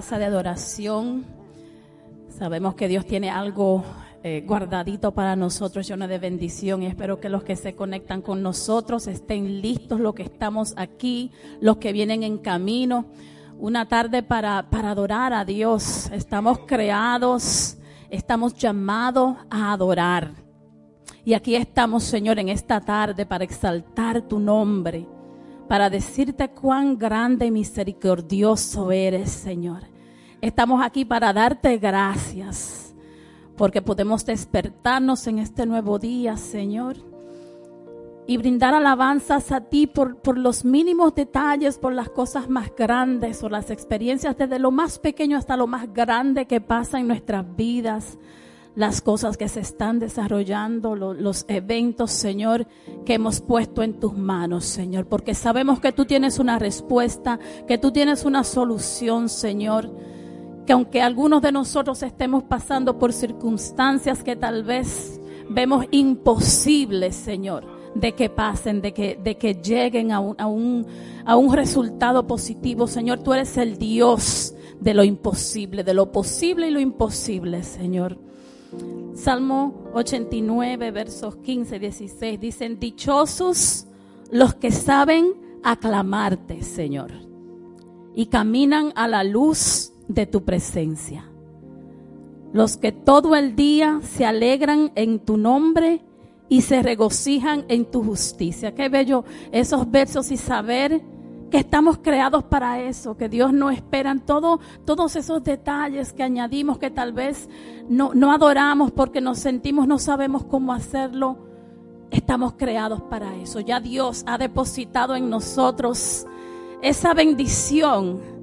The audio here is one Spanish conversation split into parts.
casa de adoración. Sabemos que Dios tiene algo eh, guardadito para nosotros, lleno de bendición. Y espero que los que se conectan con nosotros estén listos, los que estamos aquí, los que vienen en camino. Una tarde para, para adorar a Dios. Estamos creados, estamos llamados a adorar. Y aquí estamos, Señor, en esta tarde para exaltar tu nombre para decirte cuán grande y misericordioso eres, Señor. Estamos aquí para darte gracias, porque podemos despertarnos en este nuevo día, Señor, y brindar alabanzas a ti por, los mínimos detalles, por las cosas más grandes, por las experiencias desde lo más pequeño hasta lo más grande que pasa en nuestras vidas las cosas que se están desarrollando, los eventos, Señor, que hemos puesto en tus manos, Señor, porque sabemos que tú tienes una respuesta, que tú tienes una solución, Señor, que aunque algunos de nosotros estemos pasando por circunstancias que tal vez vemos imposibles, Señor, de que pasen, de que, de que lleguen a un, a, un, a un resultado positivo, Señor, tú eres el Dios de lo imposible, de lo posible y lo imposible, Señor. Salmo 89, versos 15, 16 dicen, dichosos los que saben aclamarte, Señor, y caminan a la luz de tu presencia. Los que todo el día se alegran en tu nombre y se regocijan en tu justicia. Qué bello esos versos y saber que estamos creados para eso, que Dios no espera todo, todos esos detalles que añadimos que tal vez no, no adoramos porque nos sentimos, no sabemos cómo hacerlo. Estamos creados para eso. Ya Dios ha depositado en nosotros esa bendición,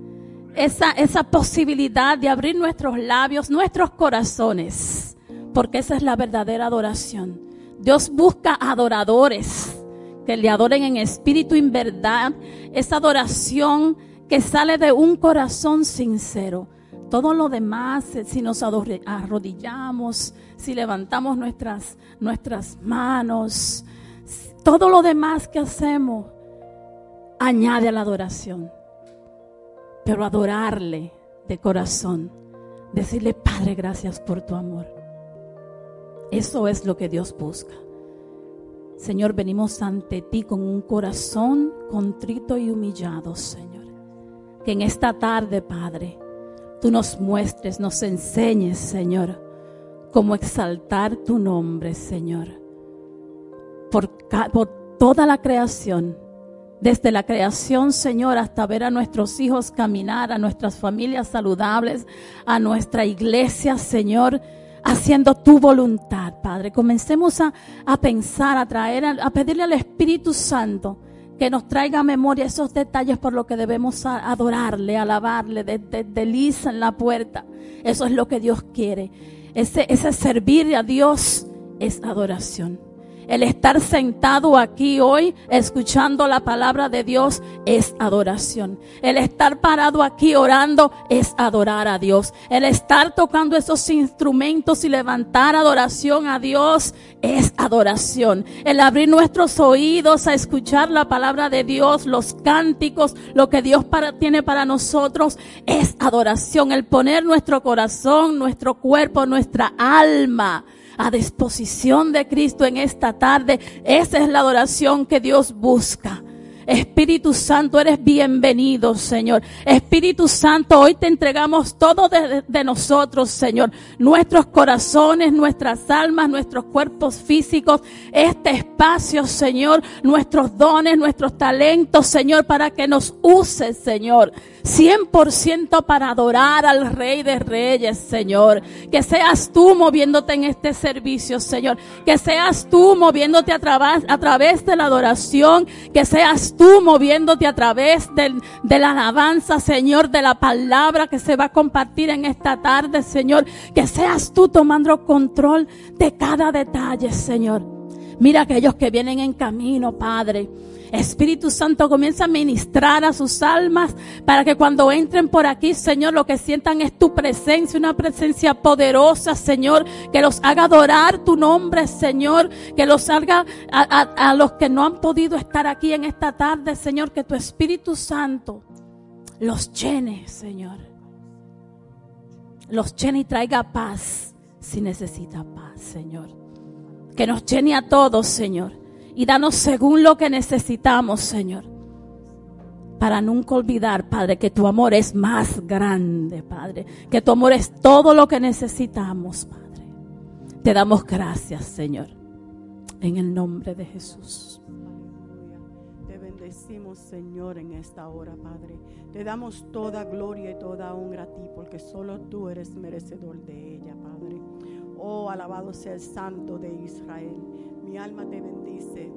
esa, esa posibilidad de abrir nuestros labios, nuestros corazones, porque esa es la verdadera adoración. Dios busca adoradores que le adoren en espíritu y en verdad, esa adoración que sale de un corazón sincero. Todo lo demás, eh, si nos arrodillamos, si levantamos nuestras, nuestras manos, todo lo demás que hacemos añade a la adoración. Pero adorarle de corazón, decirle, Padre, gracias por tu amor. Eso es lo que Dios busca. Señor, venimos ante ti con un corazón contrito y humillado, Señor. Que en esta tarde, Padre, tú nos muestres, nos enseñes, Señor, cómo exaltar tu nombre, Señor. Por, por toda la creación, desde la creación, Señor, hasta ver a nuestros hijos caminar, a nuestras familias saludables, a nuestra iglesia, Señor haciendo tu voluntad, Padre. Comencemos a, a a traer, a, pedirle al Espíritu Santo que nos traiga a memoria esos detalles por lo que debemos adorarle, alabarle, desde de, en la puerta. Eso es lo que Dios quiere. Ese, ese servir a Dios es adoración. El estar sentado aquí hoy escuchando la palabra de Dios es adoración. El estar parado aquí orando es adorar a Dios. El estar tocando esos instrumentos y levantar adoración a Dios es adoración. El abrir nuestros oídos a escuchar la palabra de Dios, los cánticos, lo que Dios tiene para nosotros es adoración. El poner nuestro corazón, nuestro cuerpo, nuestra alma a disposición de Cristo en esta tarde. Esa es la adoración que Dios busca. Espíritu Santo, eres bienvenido, Señor. Espíritu Santo, hoy te entregamos todo de, nosotros, Señor. Nuestros corazones, nuestras almas, nuestros cuerpos físicos, este espacio, Señor, nuestros dones, nuestros talentos, Señor, para que nos uses, Señor. 100% para adorar al Rey de Reyes, Señor. Que seas tú moviéndote en este servicio, Señor. Que seas tú moviéndote a, través, a través de la adoración. Que seas tú moviéndote a través de la alabanza, Señor, de la palabra que se va a compartir en esta tarde, Señor. Que seas tú tomando control de cada detalle, Señor. Mira aquellos que vienen en camino, Padre. Espíritu Santo comienza a ministrar a sus almas para que cuando entren por aquí, Señor, lo que sientan es tu presencia, una presencia poderosa, Señor, que los haga adorar tu nombre, Señor, que los haga a, los que no han podido estar aquí en esta tarde, Señor, que tu Espíritu Santo los llene, Señor. Los llene y traiga paz si necesita paz, Señor. Que nos llene a todos, Señor. Y danos según lo que necesitamos, Señor. Para nunca olvidar, Padre, que tu amor es más grande, Padre. Que tu amor es todo lo que necesitamos, Padre. Te damos gracias, Señor. En el nombre de Jesús. Te bendecimos, Señor, en esta hora, Padre. Te damos toda gloria y toda honra a ti, porque solo tú eres merecedor de ella, Padre. Oh, alabado sea el Santo de Israel. Mi alma te bendice.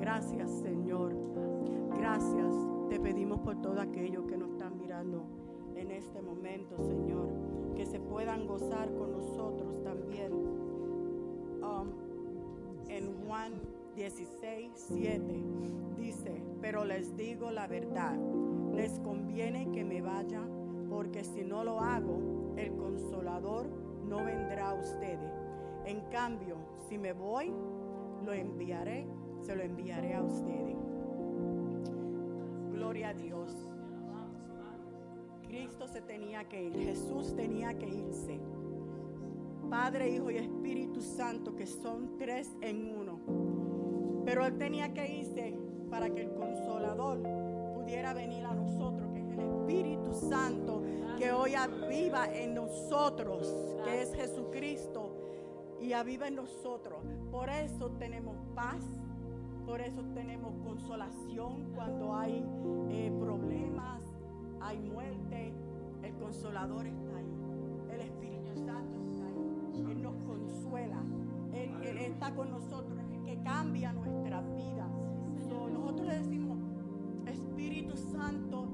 Gracias, Señor. Gracias. Te pedimos por todo aquello que nos están mirando en este momento, Señor. Que se puedan gozar con nosotros también. Um, en Juan 16, 7 dice, pero les digo la verdad, les conviene que me vaya, porque si no lo hago, el consolador no vendrá a ustedes. En cambio, si me voy, lo enviaré, se lo enviaré a ustedes. Gloria a Dios. Cristo se tenía que ir, Jesús tenía que irse. Padre, Hijo y Espíritu Santo, que son tres en uno. Pero Él tenía que irse para que el consolador pudiera venir a nosotros, que es el Espíritu Santo, que hoy aviva en nosotros, que es Jesucristo, y aviva en nosotros. Por eso tenemos paz, por eso tenemos consolación cuando hay eh, problemas, hay muerte. El consolador está ahí, el Espíritu Santo está ahí, Él nos consuela, Él, está con nosotros, es el que cambia nuestra vida. So, nosotros le decimos, Espíritu Santo,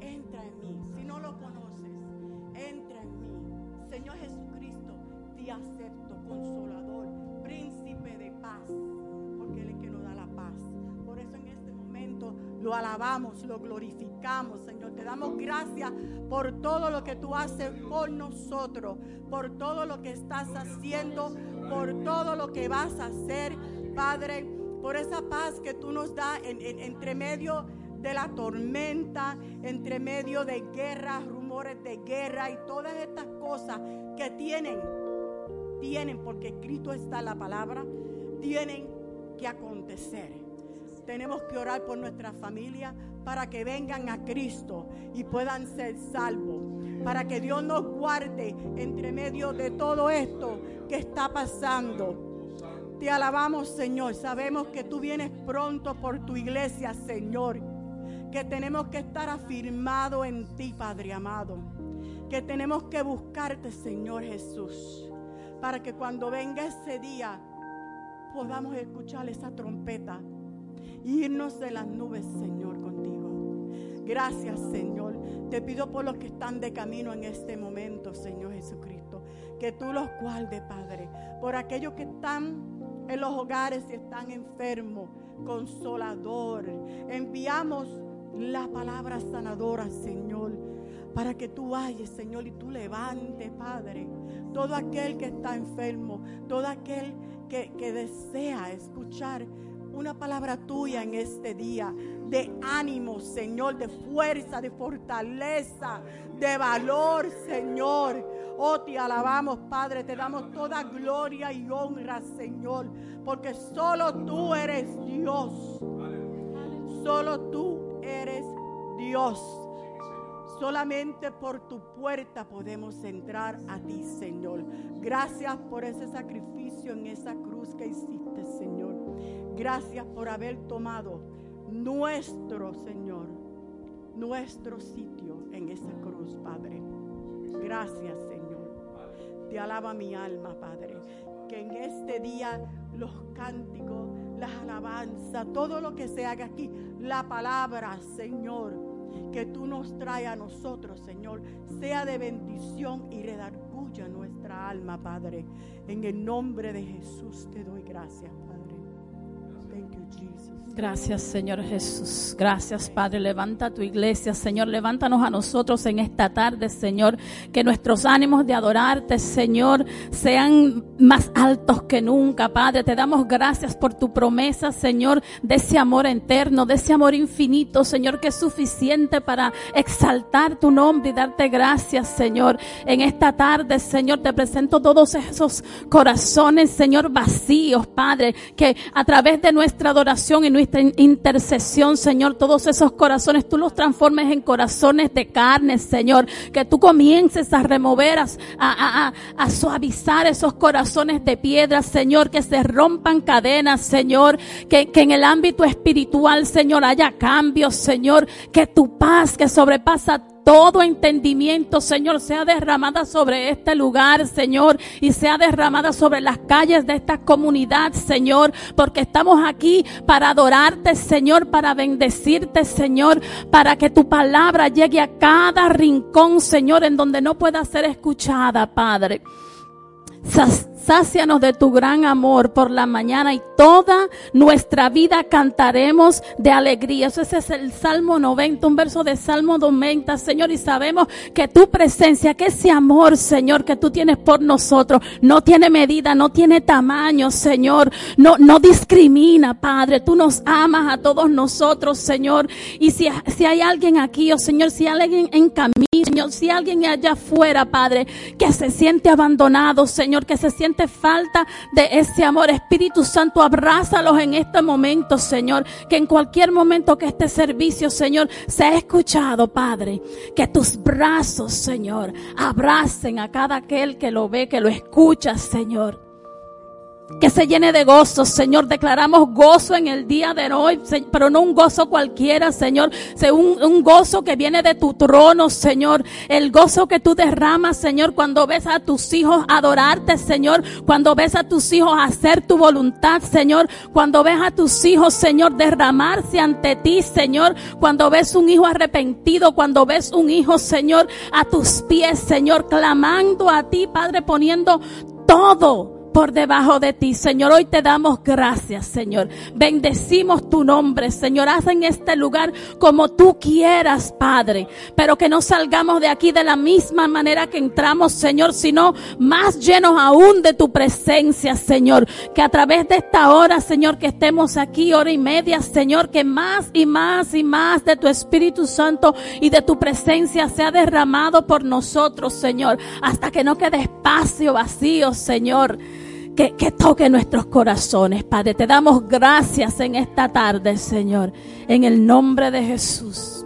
entra en mí. Si no lo conoces, entra en mí. Señor Jesucristo, te acepto, consolador, príncipe de paz, porque Él es que nos da la paz. Por eso en este momento lo alabamos, lo glorificamos, Señor. Te damos gracias por todo lo que tú haces por nosotros, por todo lo que estás haciendo, por todo lo que vas a hacer, Padre, por esa paz que tú nos das en- entre medio de la tormenta, entre medio de guerras, rumores de guerra y todas estas cosas que tienen, tienen, porque escrito está la palabra, tienen que acontecer. Tenemos que orar por nuestra familia para que vengan a Cristo y puedan ser salvos. Para que Dios nos guarde entre medio de todo esto que está pasando. Te alabamos, Señor. Sabemos que tú vienes pronto por tu iglesia, Señor. Que tenemos que estar afirmados en ti, Padre amado. Que tenemos que buscarte, Señor Jesús. Para que cuando venga ese día podamos escuchar esa trompeta. y Irnos de las nubes, Señor, contigo. Gracias, Señor. Te pido por los que están de camino en este momento, Señor Jesucristo. Que tú los guardes, Padre. Por aquellos que están en los hogares y están enfermos. Consolador. Enviamos la palabra sanadora, Señor. Para que tú vayas, Señor, y tú levantes, Padre. Todo aquel que está enfermo. Todo aquel que, que desea escuchar una palabra tuya en este día de ánimo, Señor, de fuerza, de fortaleza, de valor, Señor. Oh, te alabamos, Padre, te damos toda gloria y honra, Señor, porque solo tú eres Dios. Solo tú eres Dios. Solamente por tu puerta podemos entrar a ti, Señor. Gracias por ese sacrificio en esa cruz que hiciste, Señor. Gracias por haber tomado nuestro, Señor, nuestro sitio en esa cruz, Padre. Gracias, Señor. Te alaba mi alma, Padre. Que en este día los cánticos, las alabanzas, todo lo que se haga aquí, la palabra, Señor, que tú nos traes a nosotros, Señor, sea de bendición y redarguya nuestra alma, Padre. En el nombre de Jesús te doy gracias, Padre. Thank Thank you, Jesus. Gracias, Señor Jesús. Gracias, Padre. Levanta tu iglesia, Señor. Levántanos a nosotros en esta tarde, Señor. Que nuestros ánimos de adorarte, Señor, sean más altos que nunca, Padre. Te damos gracias por tu promesa, Señor, de ese amor eterno, de ese amor infinito, Señor, que es suficiente para exaltar tu nombre y darte gracias, Señor. En esta tarde, Señor, te presento todos esos corazones, Señor, vacíos, Padre, que a través de nuestra adoración y nuestra intercesión, Señor, todos esos corazones, tú los transformes en corazones de carne, Señor, que tú comiences a remover, a, suavizar esos corazones de piedra, Señor, que se rompan cadenas, Señor, que en el ámbito espiritual, Señor, haya cambios, Señor, que tu paz que sobrepasa todo entendimiento, Señor, sea derramada sobre este lugar, Señor, y sea derramada sobre las calles de esta comunidad, Señor, porque estamos aquí para adorarte, Señor, para bendecirte, Señor, para que tu palabra llegue a cada rincón, Señor, en donde no pueda ser escuchada, Padre. Sácianos de tu gran amor por la mañana y toda nuestra vida cantaremos de alegría. Eso ese es el Salmo 90, un verso de Salmo 90, Señor. Y sabemos que tu presencia, que ese amor, Señor, que tú tienes por nosotros, no tiene medida, no tiene tamaño, Señor. No, no discrimina, Padre. Tú nos amas a todos nosotros, Señor. Y si, si hay alguien aquí, oh Señor, si hay alguien en camino, Señor, si hay alguien allá afuera, Padre, que se siente abandonado, Señor, que se siente falta de ese amor. Espíritu Santo, abrázalos en este momento, Señor. Que en cualquier momento que este servicio, Señor, sea escuchado, Padre. Que tus brazos, Señor, abracen a cada aquel que lo ve, que lo escucha, Señor que se llene de gozo, Señor. Declaramos gozo en el día de hoy, pero no un gozo cualquiera, Señor. Un, un gozo que viene de tu trono, Señor. El gozo que tú derramas, Señor, cuando ves a tus hijos adorarte, Señor. Cuando ves a tus hijos hacer tu voluntad, Señor. Cuando ves a tus hijos, Señor, derramarse ante ti, Señor. Cuando ves un hijo arrepentido, cuando ves un hijo, Señor, a tus pies, Señor, clamando a ti, Padre, poniendo todo por debajo de ti. Señor, hoy te damos gracias, Señor. Bendecimos tu nombre, Señor. Haz en este lugar como tú quieras, Padre. Pero que no salgamos de aquí de la misma manera que entramos, Señor, sino más llenos aún de tu presencia, Señor. Que a través de esta hora, Señor, que estemos aquí hora y media, Señor, que más y más y más de tu Espíritu Santo y de tu presencia sea derramado por nosotros, Señor. Hasta que no quede espacio vacío, Señor que, que toque nuestros corazones, Padre. Te damos gracias en esta tarde, Señor, en el nombre de Jesús.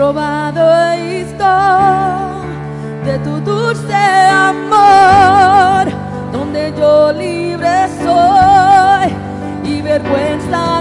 probado he visto de tu dulce amor, donde yo libre soy y vergüenza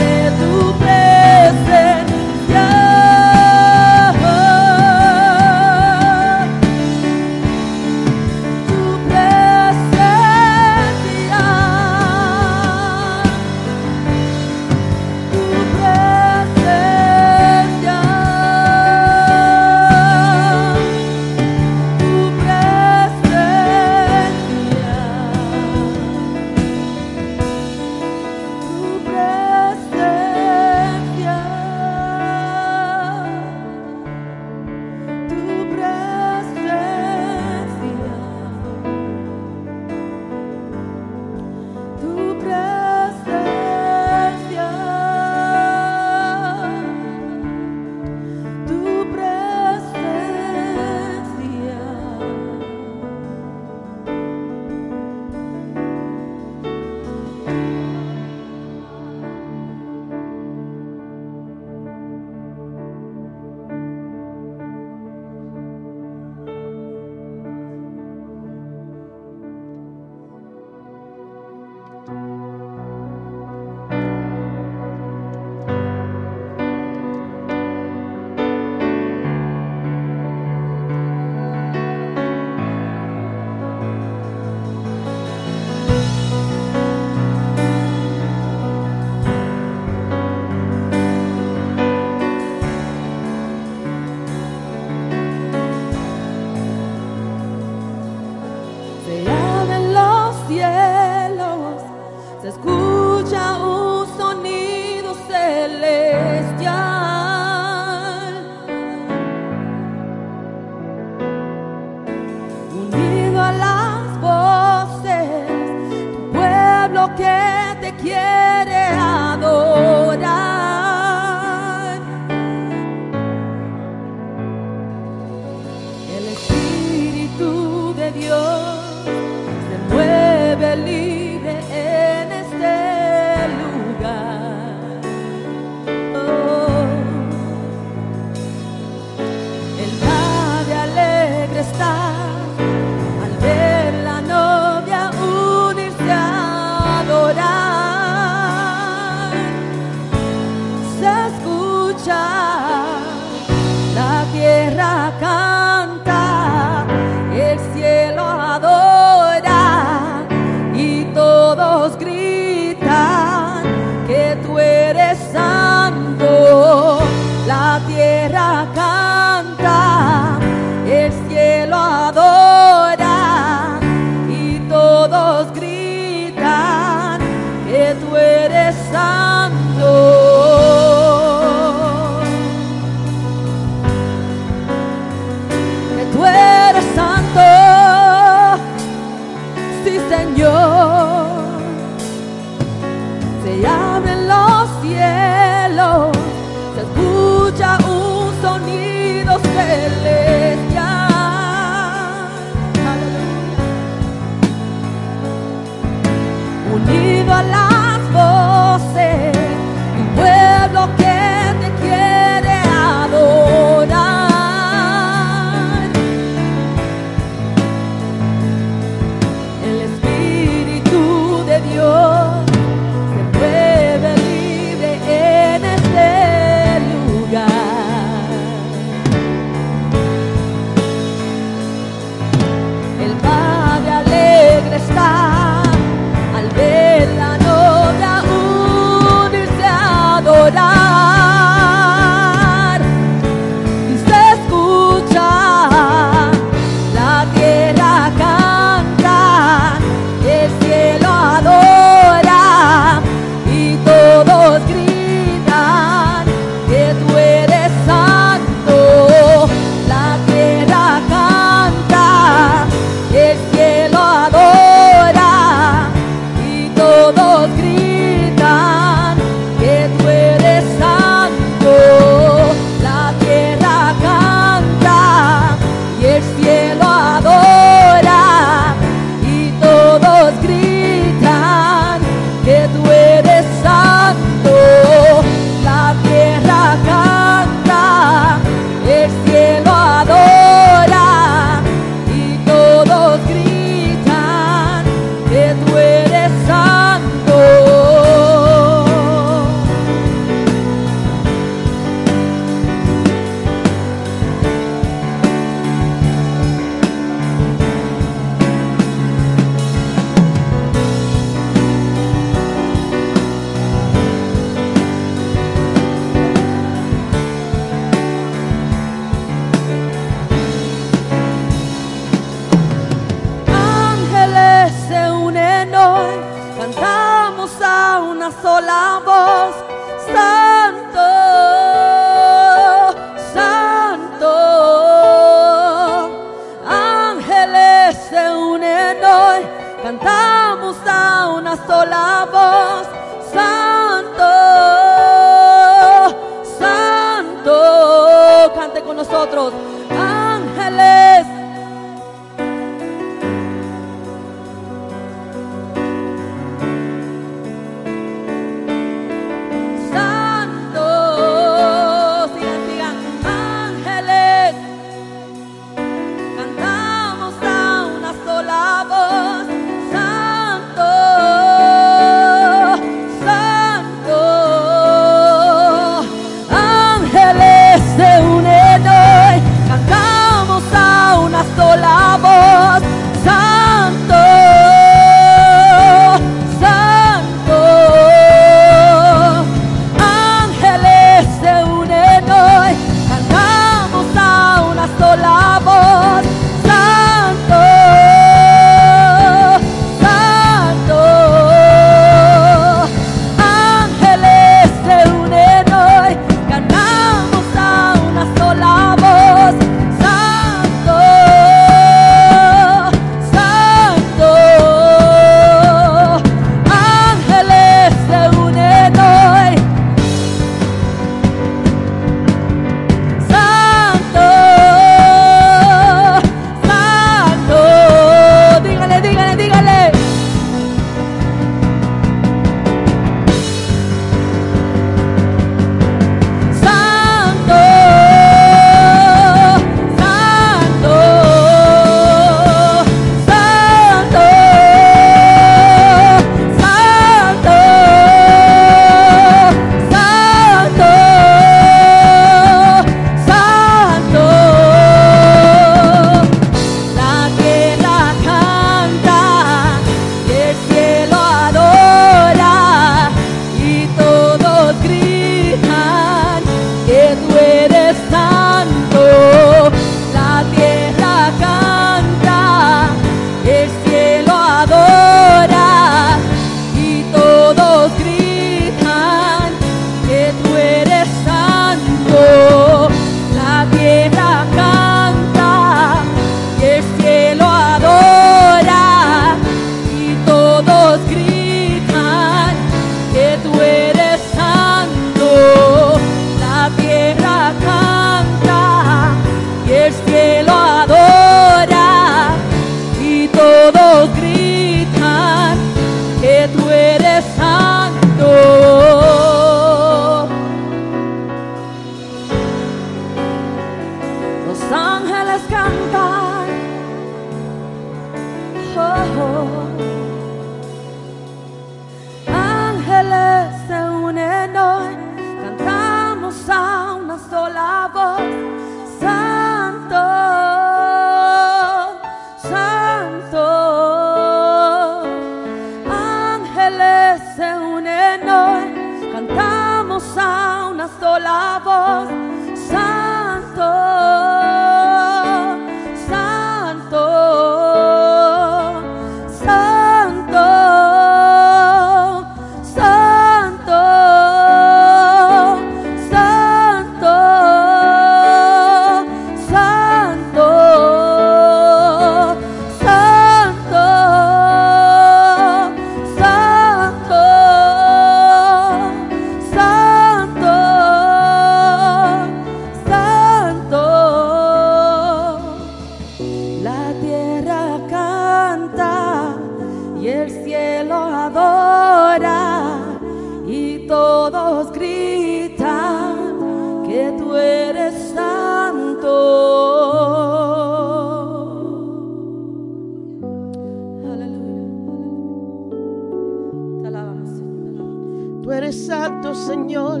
Tú eres santo, Señor.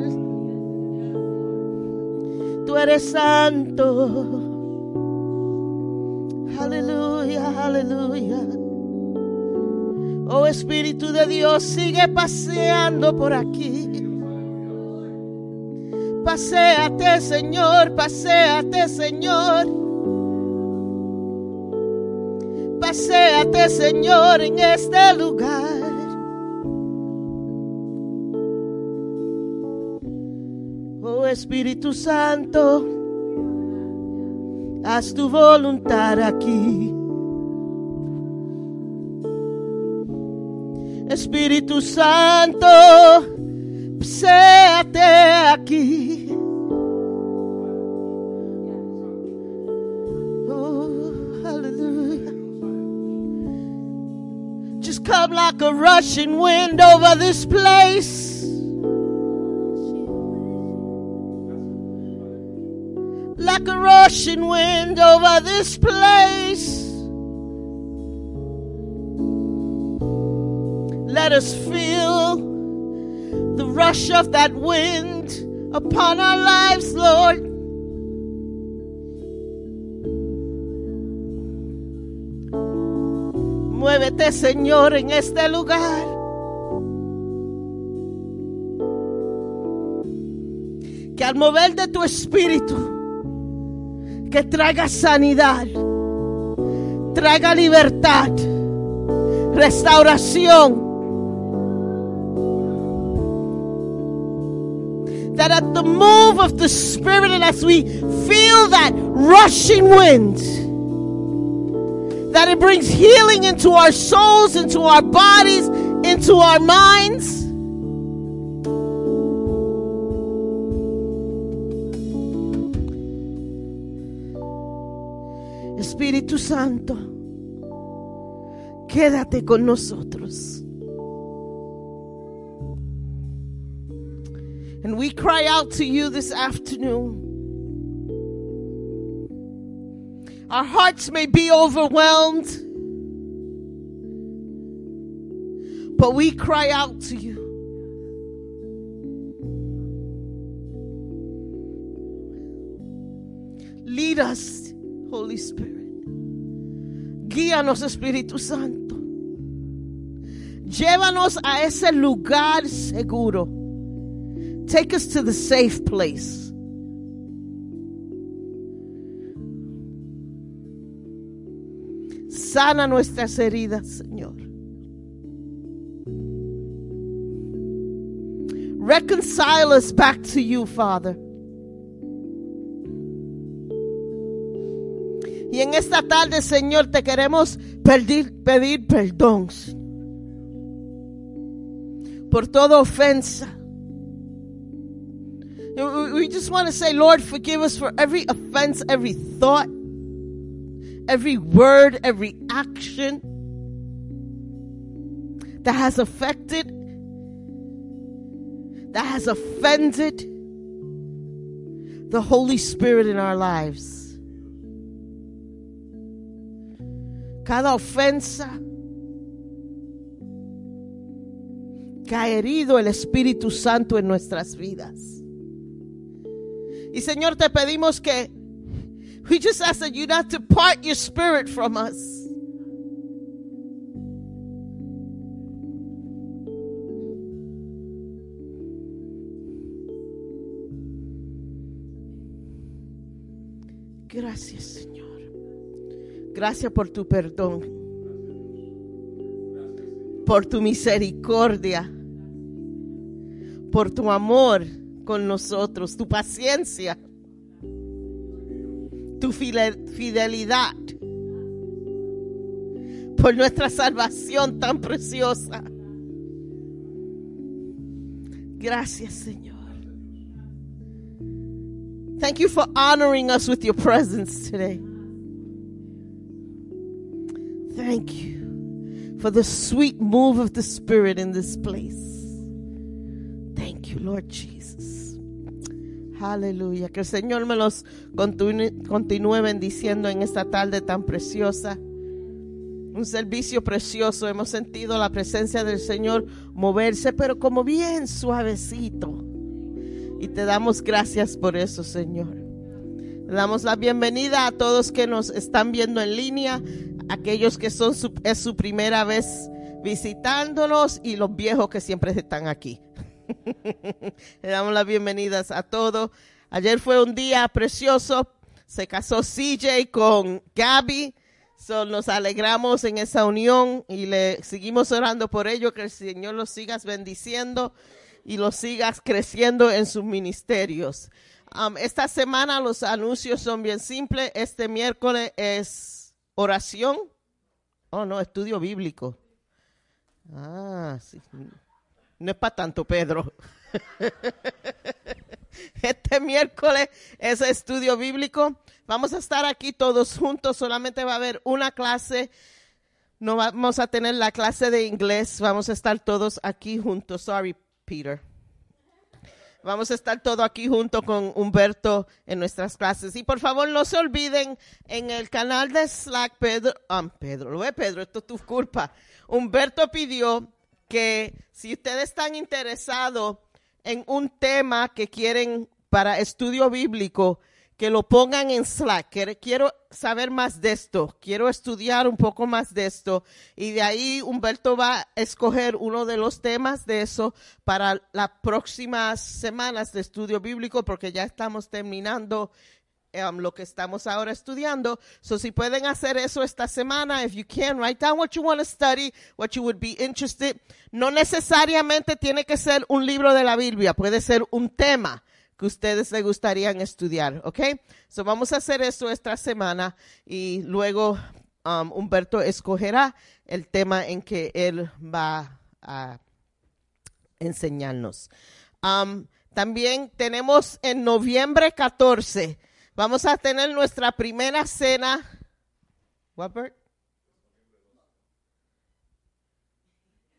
Tú eres santo. Aleluya, aleluya. Oh Espíritu de Dios, sigue paseando por aquí. Paséate, Señor, paséate, Señor. Paséate, Señor, en este lugar. Espíritu Santo, haz tu voluntad aquí. Espíritu Santo, séate aquí. Oh, hallelujah. Just come like a rushing wind over this place. Rushing wind over this place. Let us feel the rush of that wind upon our lives, Lord. Muévete, Señor, en este lugar. Que al mover de tu espíritu, que traiga sanidad, traiga libertad, restauración. That at the move of the Spirit and as we feel that rushing wind, that it brings healing into our souls, into our bodies, into our minds. Espíritu Santo, quédate con nosotros. And we cry out to you this afternoon. Our hearts may be overwhelmed, but we cry out to you. Lead us, Holy Spirit. Guíanos, Espíritu Santo. Llévanos a ese lugar seguro. Take us to the safe place. Sana nuestras heridas, Señor. Reconcile us back to you, Father. Y en esta tarde, Señor, te queremos pedir, pedir perdón por toda ofensa. We- We just want to say, Lord, forgive us for every offense, every thought, every word, every action that has affected, that has offended the Holy Spirit in our lives. Cada ofensa que ha herido el Espíritu Santo en nuestras vidas. Y Señor, te pedimos que we just ask that you not depart your spirit from us. Gracias, Señor. Gracias por tu perdón, por tu misericordia, por tu amor con nosotros, tu paciencia, tu fide- fidelidad, por nuestra salvación tan preciosa. Gracias, Señor. Thank you for honoring us with your presence today. Thank you for the sweet move of the Spirit in this place. Thank you, Lord Jesus. Aleluya. Que el Señor me los continúe, bendiciendo en esta tarde tan preciosa. Un servicio precioso. Hemos sentido la presencia del Señor moverse, pero como bien suavecito. Y te damos gracias por eso, Señor. Damos la bienvenida a todos que nos están viendo en línea, aquellos que son su, es su primera vez visitándonos y los viejos que siempre están aquí. Le damos las bienvenidas a todos. Ayer fue un día precioso. Se casó CJ con Gaby. So, nos alegramos en esa unión y le seguimos orando por ello, que el Señor los sigas bendiciendo y los sigas creciendo en sus ministerios. Um, esta semana los anuncios son bien simples. Este miércoles es oración. Oh, no, estudio bíblico. Ah, sí. No es para tanto, Pedro. Este miércoles es estudio bíblico. Vamos a estar aquí todos juntos. Solamente va a haber una clase. No vamos a tener la clase de inglés. Vamos a estar todos aquí juntos. Sorry, Peter. Vamos a estar todos aquí junto con Humberto en nuestras clases. Y por favor, no se olviden en el canal de Slack, Pedro, ah, Pedro, lo ve Pedro, esto es tu culpa. Humberto pidió que si ustedes están interesados en un tema que quieren para estudio bíblico, que lo pongan en Slack. Quiero- saber más de esto, quiero estudiar un poco más de esto. Y de ahí Humberto va a escoger uno de los temas de eso para las próximas semanas de estudio bíblico, porque ya estamos terminando um, lo que estamos ahora estudiando. So, si pueden hacer eso esta semana, if you can, write down what you want to study, what you would be interested. No necesariamente tiene que ser un libro de la Biblia, puede ser un tema que ustedes les gustarían estudiar, ¿ok? So, vamos a hacer eso esta semana y luego um, Humberto escogerá el tema en que él va a enseñarnos. Um, también tenemos en noviembre 14, vamos a tener nuestra primera cena. What?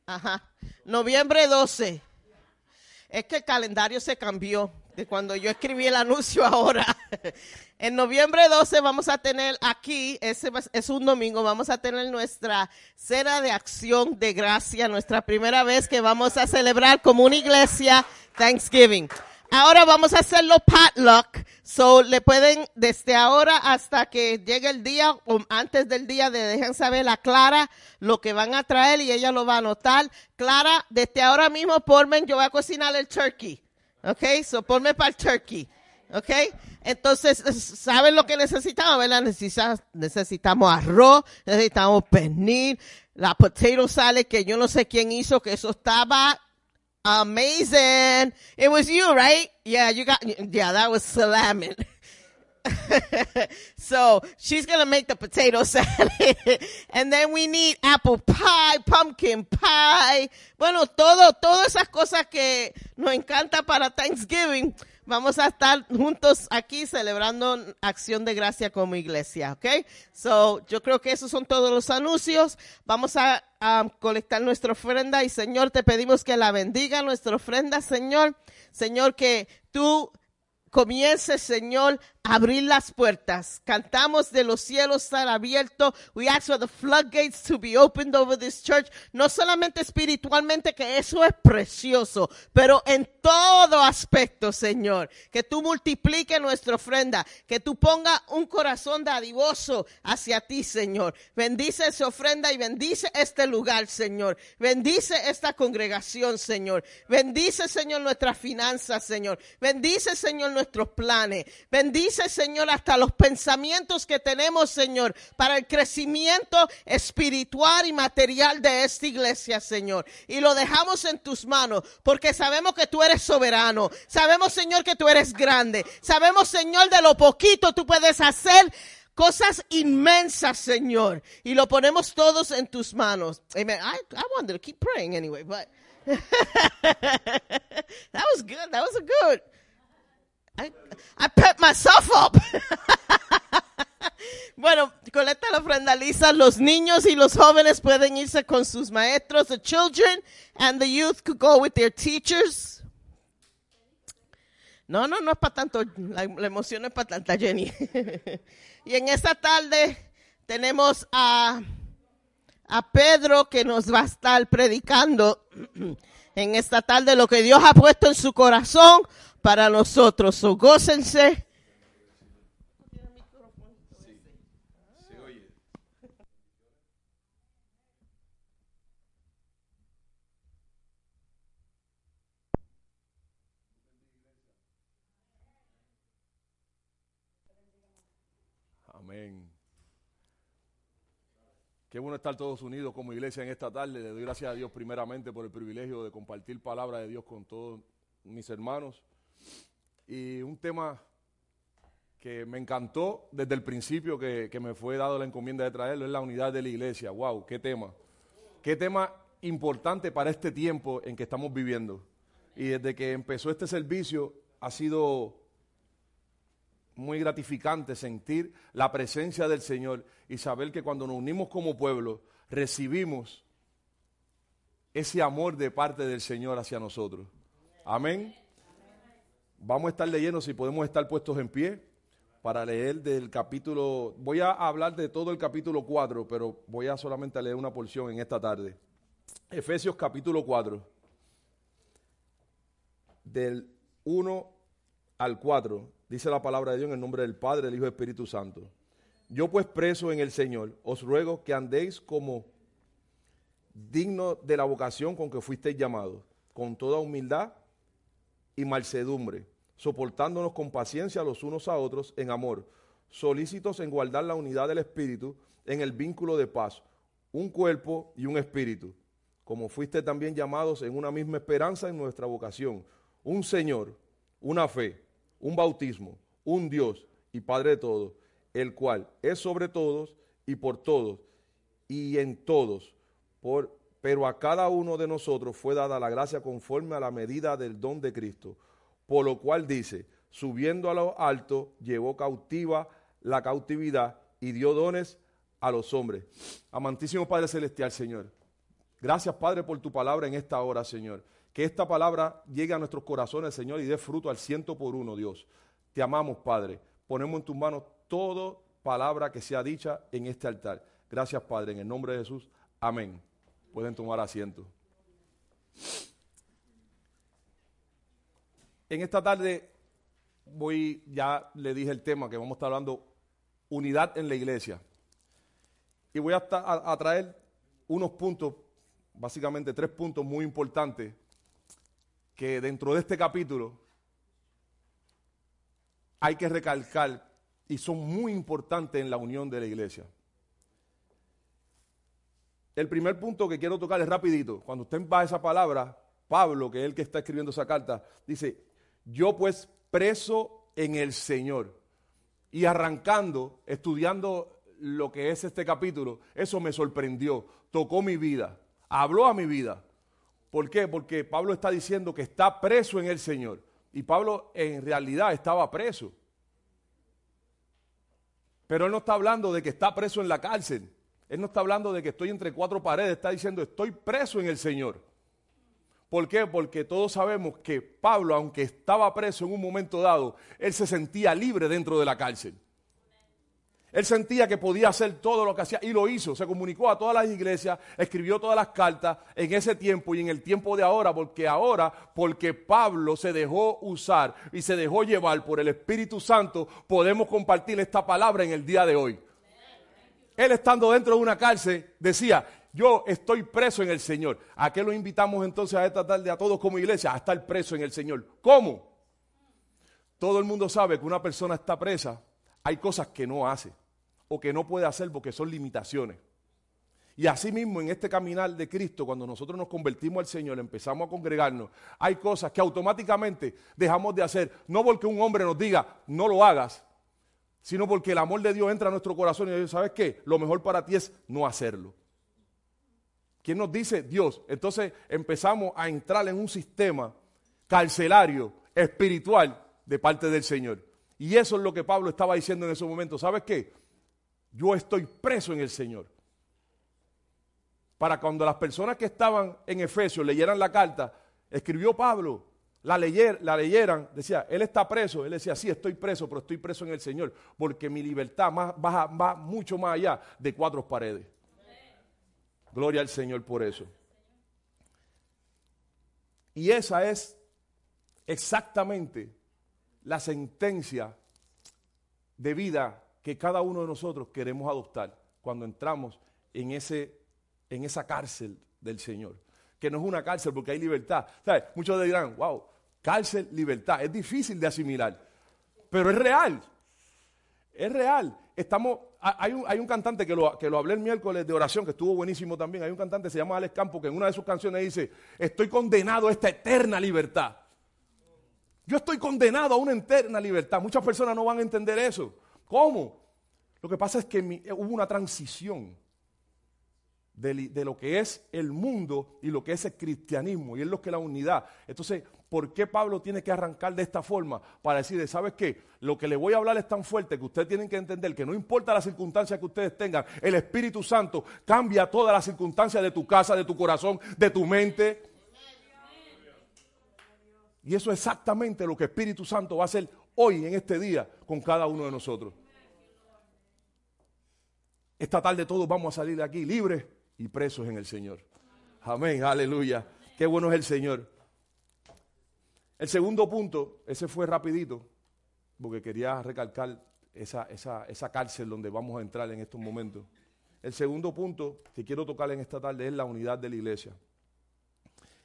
Ajá. Noviembre 12. Es que el calendario se cambió de cuando yo escribí el anuncio ahora. En noviembre 12 vamos a tener aquí, ese es un domingo, vamos a tener nuestra cena de acción de gracia, nuestra primera vez que vamos a celebrar como una iglesia Thanksgiving. Ahora vamos a hacerlo potluck, so le pueden desde ahora hasta que llegue el día o antes del día de dejen saber a Clara lo que van a traer y ella lo va a anotar. Clara, desde ahora mismo ponme, yo voy a cocinar el turkey. Ok, so ponme para el turkey. Ok, entonces, ¿saben lo que necesitamos? ¿verdad? Necesita- necesitamos arroz, necesitamos pernil, la potato salad que yo no sé quién hizo, que eso estaba amazing. It was you, right? Yeah, you got, yeah, that was salami. so she's gonna make the potato salad, and then we need apple pie, pumpkin pie. Bueno, todo, todas esas cosas que nos encanta para Thanksgiving. Vamos a estar juntos aquí celebrando acción de gracia como iglesia, ¿ok? So, yo creo que esos son todos los anuncios. Vamos a, colectar nuestra ofrenda y Señor, te pedimos que la bendiga nuestra ofrenda, Señor. Señor, que tú comiences, Señor, abrir las puertas. Cantamos de los cielos estar abiertos. We ask for the floodgates to be opened over this church. No solamente espiritualmente, que eso es precioso, pero en todo aspecto, Señor. Que tú multiplique nuestra ofrenda. Que tú ponga un corazón dadivoso hacia ti, Señor. Bendice esa ofrenda y bendice este lugar, Señor. Bendice esta congregación, Señor. Bendice, Señor, nuestras finanzas, Señor. Bendice, Señor, nuestros planes. Bendice Señor, hasta los pensamientos que tenemos, Señor, para el crecimiento espiritual y material de esta iglesia, Señor. Y lo dejamos en tus manos, porque sabemos que tú eres soberano. Sabemos, Señor, que tú eres grande. Sabemos, Señor, de lo poquito tú puedes hacer cosas inmensas, Señor. Y lo ponemos todos en tus manos. Amen. I, I wanted to keep praying anyway, but that was good. That was good. I, I myself up. bueno, colecta la ofrenda lisa. Los niños y los jóvenes pueden irse con sus maestros. The children and the youth could go with their teachers. No, no, no es para tanto. La, la emoción no es para tanta, Jenny. y en esta tarde tenemos a, a Pedro que nos va a estar predicando en esta tarde lo que Dios ha puesto en su corazón para nosotros. So, gócense. Amén. Qué bueno estar todos unidos como iglesia en esta tarde. Le doy gracias a Dios primeramente por el privilegio de compartir palabra de Dios con todos mis hermanos. Y un tema que me encantó desde el principio que, que me fue dado la encomienda de traerlo es la unidad de la iglesia. ¡Wow! ¡Qué tema! ¡Qué tema importante para este tiempo en que estamos viviendo! Y desde que empezó este servicio ha sido muy gratificante sentir la presencia del Señor y saber que cuando nos unimos como pueblo recibimos ese amor de parte del Señor hacia nosotros. Amén. Vamos a estar leyendo, si podemos estar puestos en pie, para leer del capítulo, voy a hablar de todo el capítulo 4, pero voy a solamente leer una porción en esta tarde. Efesios capítulo 4, del 1 al 4, dice la palabra de Dios en el nombre del Padre, del Hijo y Espíritu Santo. Yo pues preso en el Señor, os ruego que andéis como digno de la vocación con que fuisteis llamados, con toda humildad y malsedumbre soportándonos con paciencia los unos a otros en amor, solícitos en guardar la unidad del Espíritu en el vínculo de paz, un cuerpo y un espíritu, como fuiste también llamados en una misma esperanza en nuestra vocación, un Señor, una fe, un bautismo, un Dios y Padre de todos, el cual es sobre todos y por todos y en todos, por, pero a cada uno de nosotros fue dada la gracia conforme a la medida del don de Cristo por lo cual dice, subiendo a lo alto, llevó cautiva la cautividad y dio dones a los hombres. Amantísimo Padre Celestial, Señor. Gracias, Padre, por tu palabra en esta hora, Señor. Que esta palabra llegue a nuestros corazones, Señor, y dé fruto al ciento por uno, Dios. Te amamos, Padre. Ponemos en tus manos toda palabra que sea dicha en este altar. Gracias, Padre, en el nombre de Jesús. Amén. Pueden tomar asiento. En esta tarde voy, ya le dije el tema que vamos a estar hablando, unidad en la iglesia. Y voy a, traer unos puntos, básicamente tres puntos muy importantes, que dentro de este capítulo hay que recalcar y son muy importantes en la unión de la iglesia. El primer punto que quiero tocar es rapidito. Cuando usted va a esa palabra, Pablo, que es el que está escribiendo esa carta, dice, yo pues preso en el Señor. Y arrancando, estudiando lo que es este capítulo, eso me sorprendió, tocó mi vida, habló a mi vida. ¿Por qué? Porque Pablo está diciendo que está preso en el Señor. Y Pablo en realidad estaba preso. Pero él no está hablando de que está preso en la cárcel. Él no está hablando de que estoy entre cuatro paredes. Está diciendo estoy preso en el Señor. ¿Por qué? Porque todos sabemos que Pablo, aunque estaba preso en un momento dado, él se sentía libre dentro de la cárcel. Él sentía que podía hacer todo lo que hacía y lo hizo. Se comunicó a todas las iglesias, escribió todas las cartas en ese tiempo y en el tiempo de ahora, porque ahora, porque Pablo se dejó usar y se dejó llevar por el Espíritu Santo, podemos compartir esta palabra en el día de hoy. Él estando dentro de una cárcel decía, yo estoy preso en el Señor. ¿A qué lo invitamos entonces a esta tarde a todos como iglesia? A estar preso en el Señor. ¿Cómo? Todo el mundo sabe que una persona está presa, hay cosas que no hace o que no puede hacer porque son limitaciones. Y así mismo en este caminar de Cristo, cuando nosotros nos convertimos al Señor, empezamos a congregarnos, hay cosas que automáticamente dejamos de hacer, no porque un hombre nos diga, no lo hagas, sino porque el amor de Dios entra a nuestro corazón y dice, ¿sabes qué? Lo mejor para ti es no hacerlo. ¿Quién nos dice? Dios. Entonces empezamos a entrar en un sistema carcelario, espiritual, de parte del Señor. Y eso es lo que Pablo estaba diciendo en ese momento. ¿Sabes qué? Yo estoy preso en el Señor. Para cuando las personas que estaban en Efesios leyeran la carta, escribió Pablo, la, leyeran, decía, él está preso. Él decía, sí, estoy preso, pero estoy preso en el Señor, porque mi libertad va mucho más allá de cuatro paredes. Gloria al Señor por eso. Y esa es exactamente la sentencia de vida que cada uno de nosotros queremos adoptar cuando entramos en, ese, en esa cárcel del Señor. Que no es una cárcel porque hay libertad. Muchos dirán, wow, cárcel, libertad. Es difícil de asimilar, pero es real. Es real. Estamos, hay, un, hay un cantante que lo, que lo hablé el miércoles de oración, que estuvo buenísimo también. Hay un cantante se llama Alex Campo, que en una de sus canciones dice, estoy condenado a esta eterna libertad. Yo estoy condenado a una eterna libertad. Muchas personas no van a entender eso. ¿Cómo? Lo que pasa es que hubo una transición de, lo que es el mundo y lo que es el cristianismo, y es lo que es la unidad. Entonces, ¿por qué Pablo tiene que arrancar de esta forma? Para decirle, ¿sabes qué? Lo que le voy a hablar es tan fuerte que ustedes tienen que entender que no importa la circunstancia que ustedes tengan, el Espíritu Santo cambia todas las circunstancias de tu casa, de tu corazón, de tu mente. Y eso es exactamente lo que Espíritu Santo va a hacer hoy, en este día, con cada uno de nosotros. Esta tarde todos vamos a salir de aquí libres y presos en el Señor. Amén, aleluya. Qué bueno es el Señor. El segundo punto, ese fue rapidito, porque quería recalcar esa, esa, cárcel donde vamos a entrar en estos momentos. El segundo punto que quiero tocar en esta tarde es la unidad de la iglesia.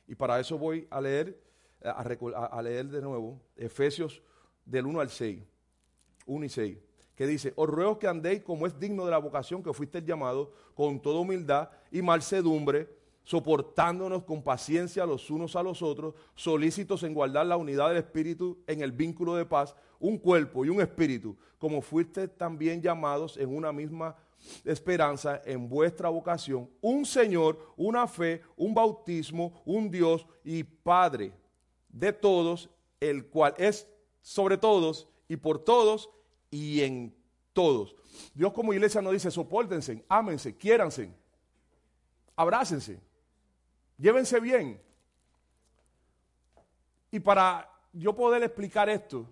Y para eso voy a leer, a, a leer de nuevo Efesios del 1 al 6, 1 y 6 que dice, os ruego que andéis como es digno de la vocación que fuiste llamado, con toda humildad y malsedumbre, soportándonos con paciencia los unos a los otros, solícitos en guardar la unidad del Espíritu en el vínculo de paz, un cuerpo y un espíritu, como fuiste también llamados en una misma esperanza en vuestra vocación, un Señor, una fe, un bautismo, un Dios y Padre de todos, el cual es sobre todos y por todos y en todos. Dios como iglesia nos dice, soportense, ámense, quiéranse, abrácense, llévense bien. Y para yo poder explicar esto,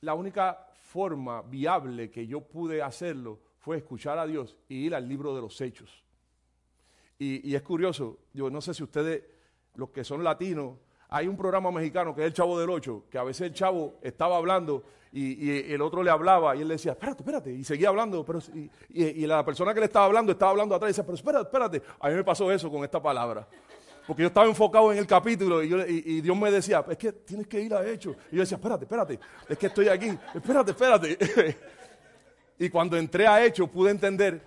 la única forma viable que yo pude hacerlo fue escuchar a Dios y ir al libro de los hechos. Y, y es curioso, yo no sé si ustedes, los que son latinos, hay un programa mexicano que es el Chavo del Ocho, que a veces el chavo estaba hablando y, el otro le hablaba y él le decía, espérate, espérate, y seguía hablando, pero, y, la persona que le estaba hablando estaba hablando atrás y decía, pero espérate, espérate. A mí me pasó eso con esta palabra. Porque yo estaba enfocado en el capítulo y, Dios me decía, es que tienes que ir a hecho. Y yo decía, espérate, espérate, es que estoy aquí, espérate, espérate. y cuando entré a hecho pude entender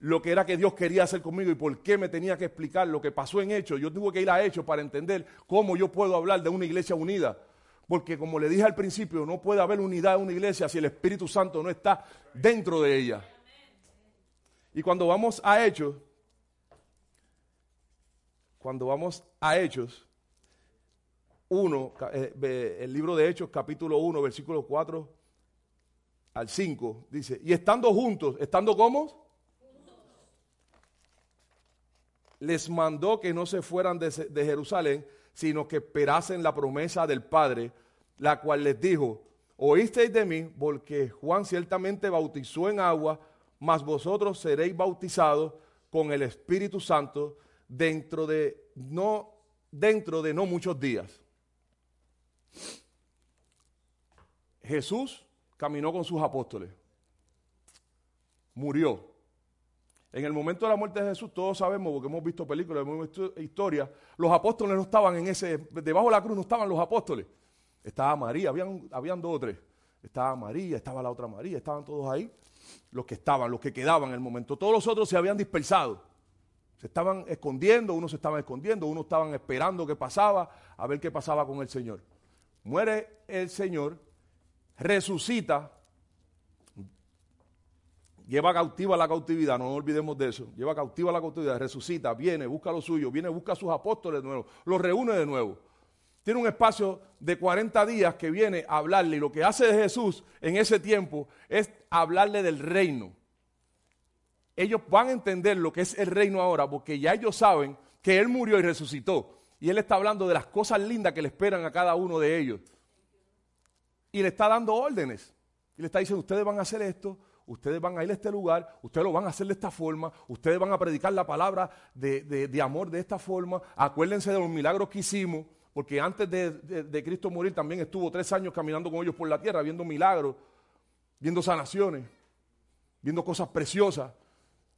lo que era que Dios quería hacer conmigo y por qué me tenía que explicar lo que pasó en Hechos. Yo tuve que ir a Hechos para entender cómo yo puedo hablar de una iglesia unida. Porque como le dije al principio, no puede haber unidad en una iglesia si el Espíritu Santo no está dentro de ella. Y cuando vamos a Hechos, cuando vamos a Hechos 1, eh, el libro de Hechos capítulo 1, versículo 4 al 5, dice, y estando juntos, estando como les mandó que no se fueran de, Jerusalén, sino que esperasen la promesa del Padre, la cual les dijo, oísteis de mí, porque Juan ciertamente bautizó en agua, mas vosotros seréis bautizados con el Espíritu Santo dentro de no dentro de no muchos días. Jesús caminó con sus apóstoles. Murió. En el momento de la muerte de Jesús, todos sabemos, porque hemos visto películas, hemos visto historias, los apóstoles no estaban en ese, debajo de la cruz no estaban los apóstoles. Estaba María, habían, habían dos o tres. Estaba María, estaba la otra María, estaban todos ahí, los que estaban, los que quedaban en el momento. Todos los otros se habían dispersado. Se estaban escondiendo, unos se estaban escondiendo, unos estaban esperando qué pasaba, a ver qué pasaba con el Señor. Muere el Señor, resucita, lleva cautiva la cautividad, no nos olvidemos de eso, lleva cautiva la cautividad, resucita, viene, busca lo suyo, viene, busca a sus apóstoles de nuevo, los reúne de nuevo. Tiene un espacio de 40 días que viene a hablarle y lo que hace Jesús en ese tiempo es hablarle del reino. Ellos van a entender lo que es el reino ahora porque ya ellos saben que Él murió y resucitó. Y Él está hablando de las cosas lindas que le esperan a cada uno de ellos. Y le está dando órdenes. Y le está diciendo, ustedes van a hacer esto, ustedes van a ir a este lugar, ustedes lo van a hacer de esta forma, ustedes van a predicar la palabra de, amor de esta forma, acuérdense de los milagros que hicimos, porque antes de, Cristo morir también estuvo tres años caminando con ellos por la tierra, viendo milagros, viendo sanaciones, viendo cosas preciosas.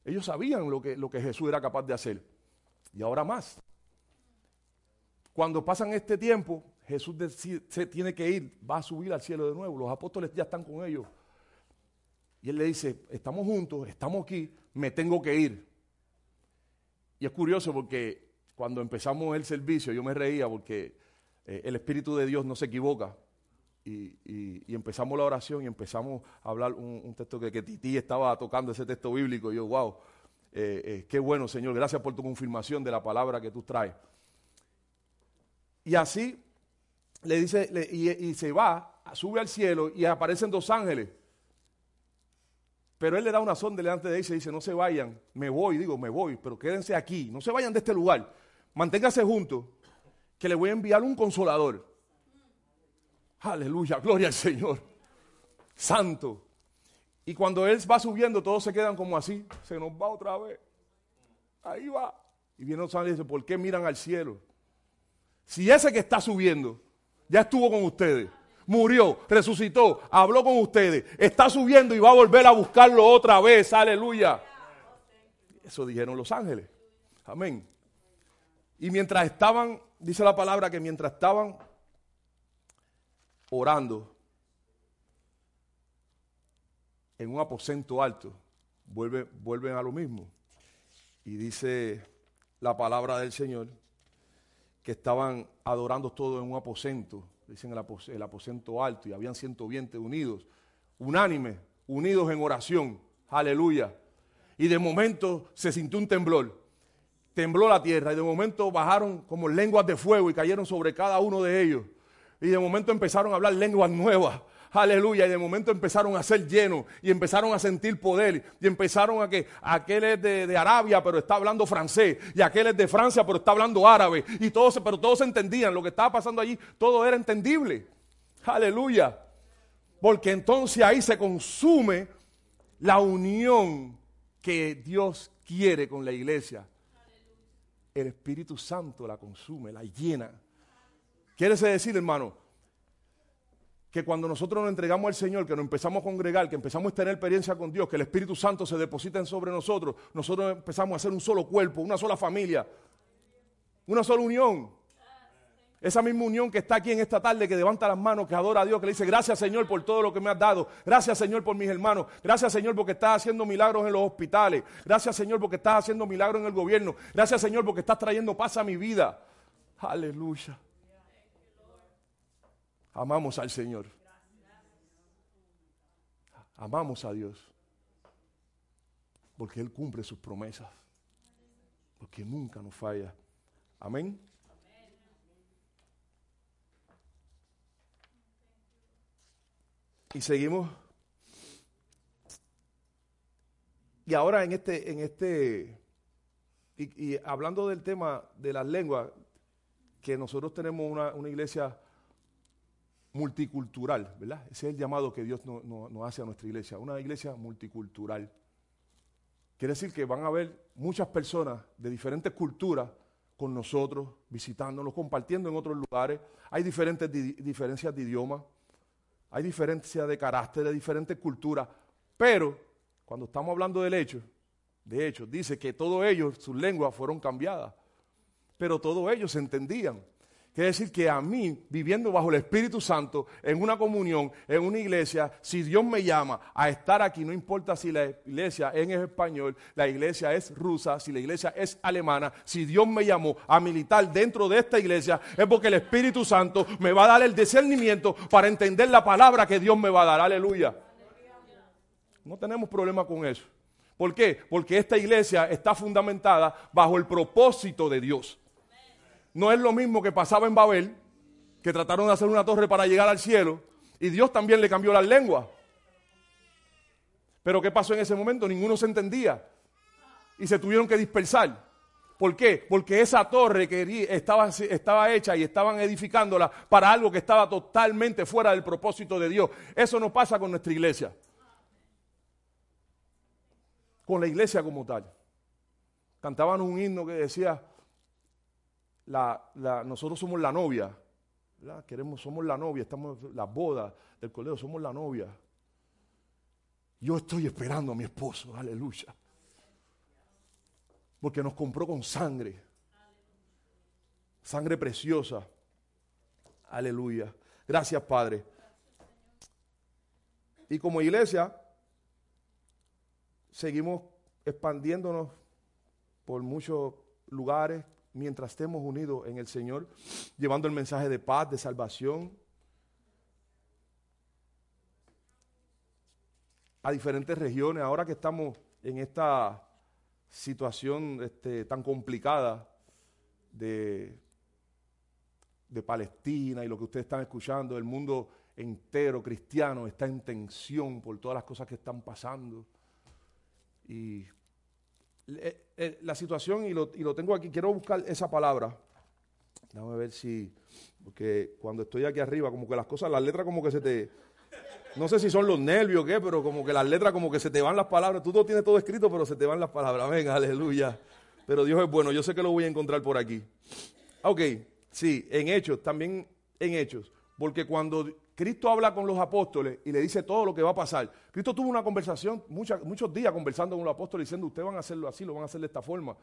Ellos sabían lo que, lo que Jesús era capaz de hacer. Y ahora más. Cuando pasan este tiempo, Jesús se tiene que ir, va a subir al cielo de nuevo. Los apóstoles ya están con ellos. Y él le dice, estamos juntos, estamos aquí, me tengo que ir. Y es curioso porque cuando empezamos el servicio yo me reía porque eh, el Espíritu de Dios no se equivoca. Y, empezamos la oración y empezamos a hablar un, texto que, Titi estaba tocando, ese texto bíblico. Y yo, wow, eh, eh, qué bueno, Señor, gracias por tu confirmación de la palabra que tú traes. Y así le dice, y se va, sube al cielo y aparecen dos ángeles. Pero él le da una sonda delante de ellos y dice, no se vayan, me voy, digo, me voy, pero quédense aquí, no se vayan de este lugar, manténganse juntos, que le voy a enviar un consolador. Aleluya, gloria al Señor. Santo. Y cuando él va subiendo, todos se quedan como así, se nos va otra vez. Ahí va. Y viene los ángeles y dice, ¿por qué miran al cielo? Si ese que está subiendo ya estuvo con ustedes, murió, resucitó, habló con ustedes, está subiendo y va a volver a buscarlo otra vez. Aleluya. Eso dijeron los ángeles. Amén. Y mientras estaban, dice la palabra que mientras estaban orando en un aposento alto, vuelve, vuelven a lo mismo. Y dice la palabra del Señor que estaban adorando todo en un aposento dicen el, aposento alto, y habían 120 unidos, unánimes, unidos en oración. Aleluya. Y de momento se sintió un temblor. Tembló la tierra y de momento bajaron como lenguas de fuego y cayeron sobre cada uno de ellos. Y de momento empezaron a hablar lenguas nuevas. Aleluya. Y de momento empezaron a ser llenos y empezaron a sentir poder. Y empezaron a que aquel es de, Arabia, pero está hablando francés. Y aquel es de Francia, pero está hablando árabe. Y todos, pero todos entendían lo que estaba pasando allí. Todo era entendible. Aleluya. Porque entonces ahí se consume la unión que Dios quiere con la iglesia. El Espíritu Santo la consume, la llena. Quiere decir, hermano, que cuando nosotros nos entregamos al Señor, que nos empezamos a congregar, que empezamos a tener experiencia con Dios, que el Espíritu Santo se deposita sobre nosotros, nosotros empezamos a ser un solo cuerpo, una sola familia, una sola unión. Esa misma unión que está aquí en esta tarde, que levanta las manos, que adora a Dios, que le dice, gracias Señor por todo lo que me has dado. Gracias Señor por mis hermanos. Gracias Señor porque estás haciendo milagros en los hospitales. Gracias Señor porque estás haciendo milagros en el gobierno. Gracias Señor porque estás trayendo paz a mi vida. Aleluya. Amamos al Señor. Amamos a Dios. Porque Él cumple sus promesas. Porque nunca nos falla. Amén. Y seguimos. Y ahora en este, en este, y, y hablando del tema de las lenguas, que nosotros tenemos una, una iglesia multicultural, ¿verdad? Ese es el llamado que Dios no- no- nos hace a nuestra iglesia, una iglesia multicultural. Quiere decir que van a haber muchas personas de diferentes culturas con nosotros, visitándonos, compartiendo en otros lugares. Hay diferentes di- diferencias de idioma, hay diferencias de carácter, de diferentes culturas, pero cuando estamos hablando del hecho, de hecho, dice que todos ellos, sus lenguas fueron cambiadas, pero todos ellos se entendían. Quiere decir que a mí, viviendo bajo el Espíritu Santo, en una comunión, en una iglesia, si Dios me llama a estar aquí, no importa si la iglesia es en español, la iglesia es rusa, si la iglesia es alemana, si Dios me llamó a militar dentro de esta iglesia, es porque el Espíritu Santo me va a dar el discernimiento para entender la palabra que Dios me va a dar. Aleluya. No tenemos problema con eso. ¿Por qué? Porque esta iglesia está fundamentada bajo el propósito de Dios. No es lo mismo que pasaba en Babel, que trataron de hacer una torre para llegar al cielo, y Dios también le cambió las lenguas. Pero ¿qué pasó en ese momento? Ninguno se entendía. Y se tuvieron que dispersar. ¿Por qué? Porque esa torre que estaba, estaba hecha y estaban edificándola para algo que estaba totalmente fuera del propósito de Dios. Eso no pasa con nuestra iglesia. Con la iglesia como tal. Cantaban un himno que decía, la, la- nosotros somos la novia, ¿verdad? Queremos, somos la novia, estamos las bodas del colegio, somos la novia. Yo estoy esperando a mi esposo, aleluya. Porque nos compró con sangre, sangre preciosa, aleluya. Gracias, Padre. Y como iglesia, seguimos expandiéndonos por muchos lugares mientras estemos unidos en el Señor, llevando el mensaje de paz, de salvación a diferentes regiones. Ahora que estamos en esta situación este, tan complicada de, de Palestina y lo que ustedes están escuchando, el mundo entero cristiano está en tensión por todas las cosas que están pasando. Y eh, eh, la situación, y lo, y lo tengo aquí, quiero buscar esa palabra. Déjame ver si, porque cuando estoy aquí arriba, como que las cosas, las letras como que se te, no sé si son los nervios o qué, pero como que las letras como que se te van las palabras. Tú no tienes todo escrito, pero se te van las palabras. Venga, aleluya. Pero Dios es bueno, yo sé que lo voy a encontrar por aquí. Ok, sí, en Hechos, también en Hechos. Porque cuando Cristo habla con los apóstoles y le dice todo lo que va a pasar, Cristo tuvo una conversación, muchos días conversando con los apóstoles diciendo, ustedes van a hacerlo así, lo van a hacer de esta forma.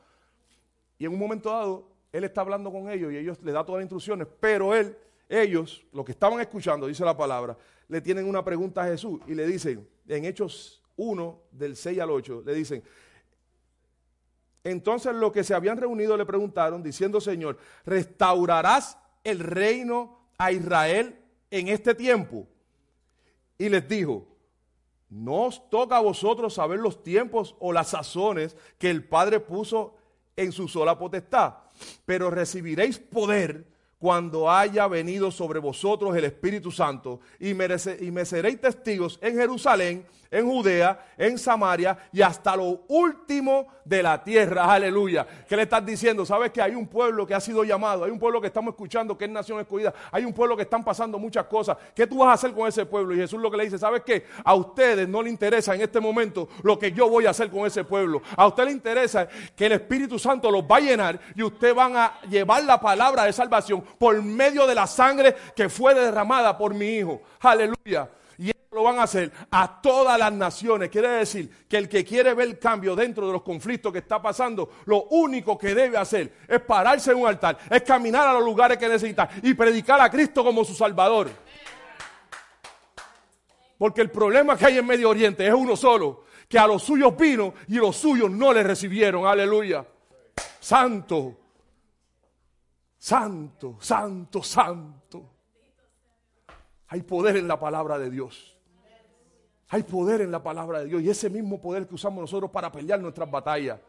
Y en un momento dado, Él está hablando con ellos y ellos le da todas las instrucciones, pero Él, ellos, los que estaban escuchando, dice la palabra, le tienen una pregunta a Jesús y le dicen, en Hechos 1, del 6 al 8, le dicen, entonces los que se habían reunido le preguntaron, diciendo, Señor, ¿restaurarás el reino a Israel en este tiempo? Y les dijo, no os toca a vosotros saber los tiempos o las sazones que el Padre puso en su sola potestad, pero recibiréis poder cuando haya venido sobre vosotros el Espíritu Santo y, merece- y me seréis testigos en Jerusalén, en Judea, en Samaria y hasta lo último de la tierra. Aleluya. ¿Qué le estás diciendo? Sabes que hay un pueblo que ha sido llamado, hay un pueblo que estamos escuchando que es nación escogida, hay un pueblo que están pasando muchas cosas. ¿Qué tú vas a hacer con ese pueblo? Y Jesús lo que le dice, ¿sabes qué? A ustedes no le interesa en este momento lo que yo voy a hacer con ese pueblo. A usted le interesa que el Espíritu Santo los va a llenar y ustedes van a llevar la palabra de salvación por medio de la sangre que fue derramada por mi Hijo. Aleluya. Y eso lo van a hacer a todas las naciones. Quiere decir que el que quiere ver cambio dentro de los conflictos que está pasando, lo único que debe hacer es pararse en un altar, es caminar a los lugares que necesita y predicar a Cristo como su Salvador. Porque el problema que hay en Medio Oriente es uno solo, que a los suyos vino y los suyos no le recibieron. Aleluya. Santo, santo, santo, santo. Hay poder en la palabra de Dios. Hay poder en la palabra de Dios. Y ese mismo poder que usamos nosotros para pelear nuestras batallas.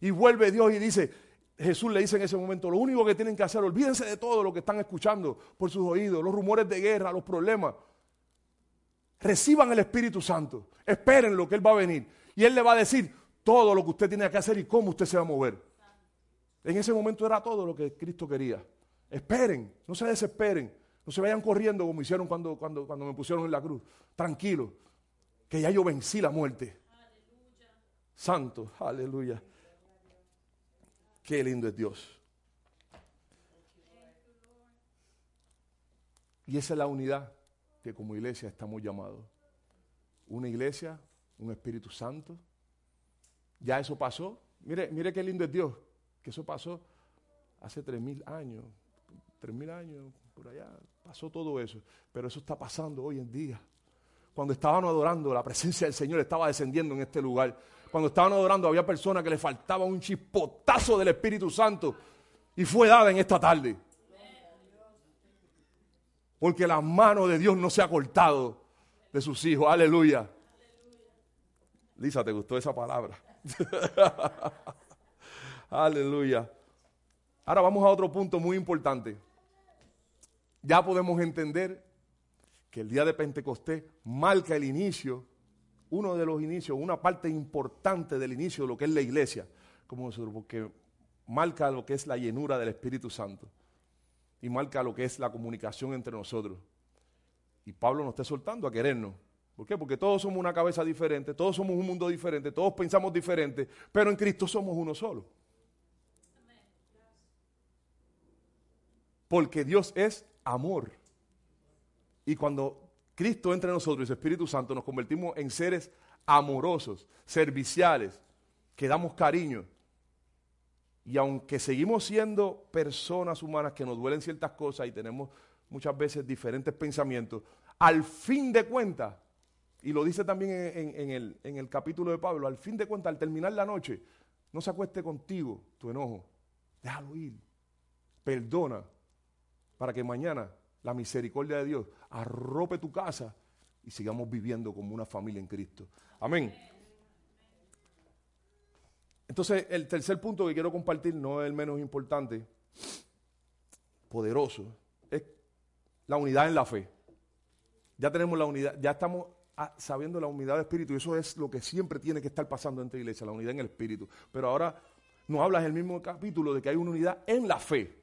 Y vuelve Dios y dice, Jesús le dice en ese momento, lo único que tienen que hacer, olvídense de todo lo que están escuchando por sus oídos, los rumores de guerra, los problemas. Reciban el Espíritu Santo. Esperen lo que Él va a venir. Y Él le va a decir todo lo que usted tiene que hacer y cómo usted se va a mover. En ese momento era todo lo que Cristo quería. Esperen, no se desesperen. No se vayan corriendo como hicieron cuando, cuando, cuando me pusieron en la cruz. Tranquilo, que ya yo vencí la muerte. Santo, aleluya. Qué lindo es Dios. Y esa es la unidad que como iglesia estamos llamados. Una iglesia, un Espíritu Santo. Ya eso pasó. Mire, mire qué lindo es Dios, que eso pasó hace tres mil años, tres mil años, por allá, pasó todo eso. Pero eso está pasando hoy en día. Cuando estaban adorando, la presencia del Señor estaba descendiendo en este lugar. Cuando estaban adorando, había personas que le faltaba un chispotazo del Espíritu Santo y fue dada en esta tarde. Porque la mano de Dios no se ha cortado de sus hijos. Aleluya. Lisa, ¿te gustó esa palabra? Aleluya. Ahora vamos a otro punto muy importante. Ya podemos entender que el día de Pentecostés marca el inicio, uno de los inicios, una parte importante del inicio de lo que es la iglesia, como nosotros, porque marca lo que es la llenura del Espíritu Santo y marca lo que es la comunicación entre nosotros. Y Pablo nos está soltando a querernos. ¿Por qué? Porque todos somos una cabeza diferente, todos somos un mundo diferente, todos pensamos diferente, pero en Cristo somos uno solo. Porque Dios es amor. Y cuando Cristo entra en nosotros y su Espíritu Santo, nos convertimos en seres amorosos, serviciales, que damos cariño. Y aunque seguimos siendo personas humanas que nos duelen ciertas cosas y tenemos muchas veces diferentes pensamientos, al fin de cuentas, y lo dice también en, el, en, el, capítulo de Pablo, al fin de cuentas, al terminar la noche, no se acueste contigo tu enojo, déjalo ir, perdona, para que mañana la misericordia de Dios arrope tu casa y sigamos viviendo como una familia en Cristo. Amén. Entonces, el tercer punto que quiero compartir, no es el menos importante, poderoso, es la unidad en la fe. Ya tenemos la unidad, ya estamos ah, sabiendo la unidad de espíritu, y eso es lo que siempre tiene que estar pasando entre iglesia, la unidad en el espíritu. Pero ahora nos habla en el mismo capítulo de que hay una unidad en la fe.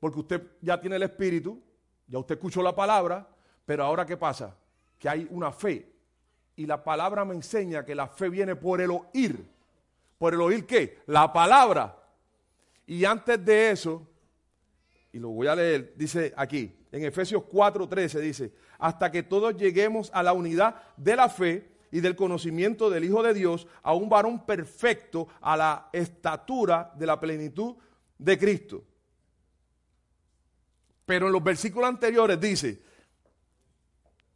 Porque usted ya tiene el espíritu, ya usted escuchó la palabra, pero ahora ¿qué pasa? Que hay una fe. Y la palabra me enseña que la fe viene por el oír. ¿Por el oír qué? La palabra. Y antes de eso, y lo voy a leer, dice aquí, en Efesios 4:13 dice, hasta que todos lleguemos a la unidad de la fe y del conocimiento del Hijo de Dios, a un varón perfecto, a la estatura de la plenitud de Cristo. Pero en los versículos anteriores dice,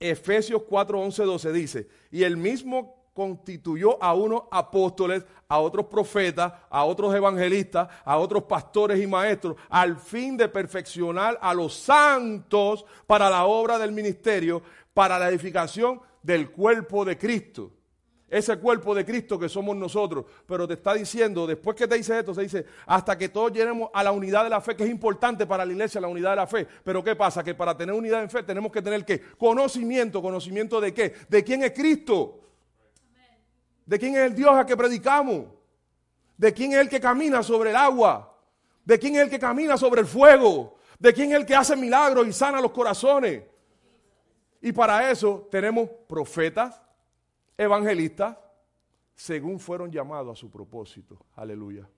Efesios 4, 11, 12 dice, y el mismo constituyó a unos apóstoles, a otros profetas, a otros evangelistas, a otros pastores y maestros, al fin de perfeccionar a los santos para la obra del ministerio, para la edificación del cuerpo de Cristo. Ese cuerpo de Cristo que somos nosotros. Pero te está diciendo, después que te dice esto, se dice, hasta que todos lleguemos a la unidad de la fe, que es importante para la iglesia, la unidad de la fe. Pero ¿qué pasa? Que para tener unidad en fe tenemos que tener qué? Conocimiento. ¿Conocimiento de qué? De quién es Cristo. ¿De quién es el Dios a que predicamos? ¿De quién es el que camina sobre el agua? ¿De quién es el que camina sobre el fuego? ¿De quién es el que hace milagros y sana los corazones? Y para eso tenemos profetas, evangelistas, según fueron llamados a su propósito. Aleluya.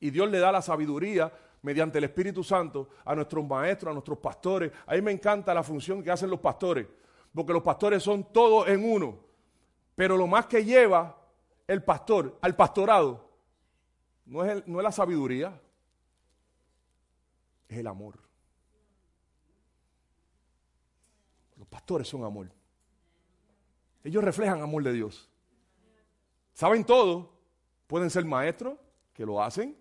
Y Dios le da la sabiduría mediante el Espíritu Santo a nuestros maestros, a nuestros pastores. A mí me encanta la función que hacen los pastores, porque los pastores son todos en uno. Pero lo más que lleva el pastor al pastorado no es, no es la sabiduría, es el amor. Los pastores son amor. Ellos reflejan amor de Dios. Saben todo. Pueden ser maestros, que lo hacen.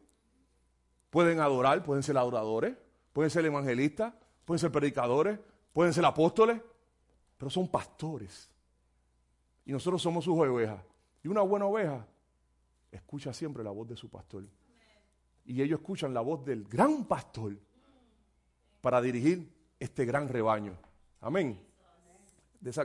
Pueden adorar, pueden ser adoradores. Pueden ser evangelistas, pueden ser predicadores, pueden ser apóstoles. Pero son pastores. Y nosotros somos sus ovejas. Y una buena oveja escucha siempre la voz de su pastor. Y ellos escuchan la voz del gran pastor para dirigir este gran rebaño. Amén.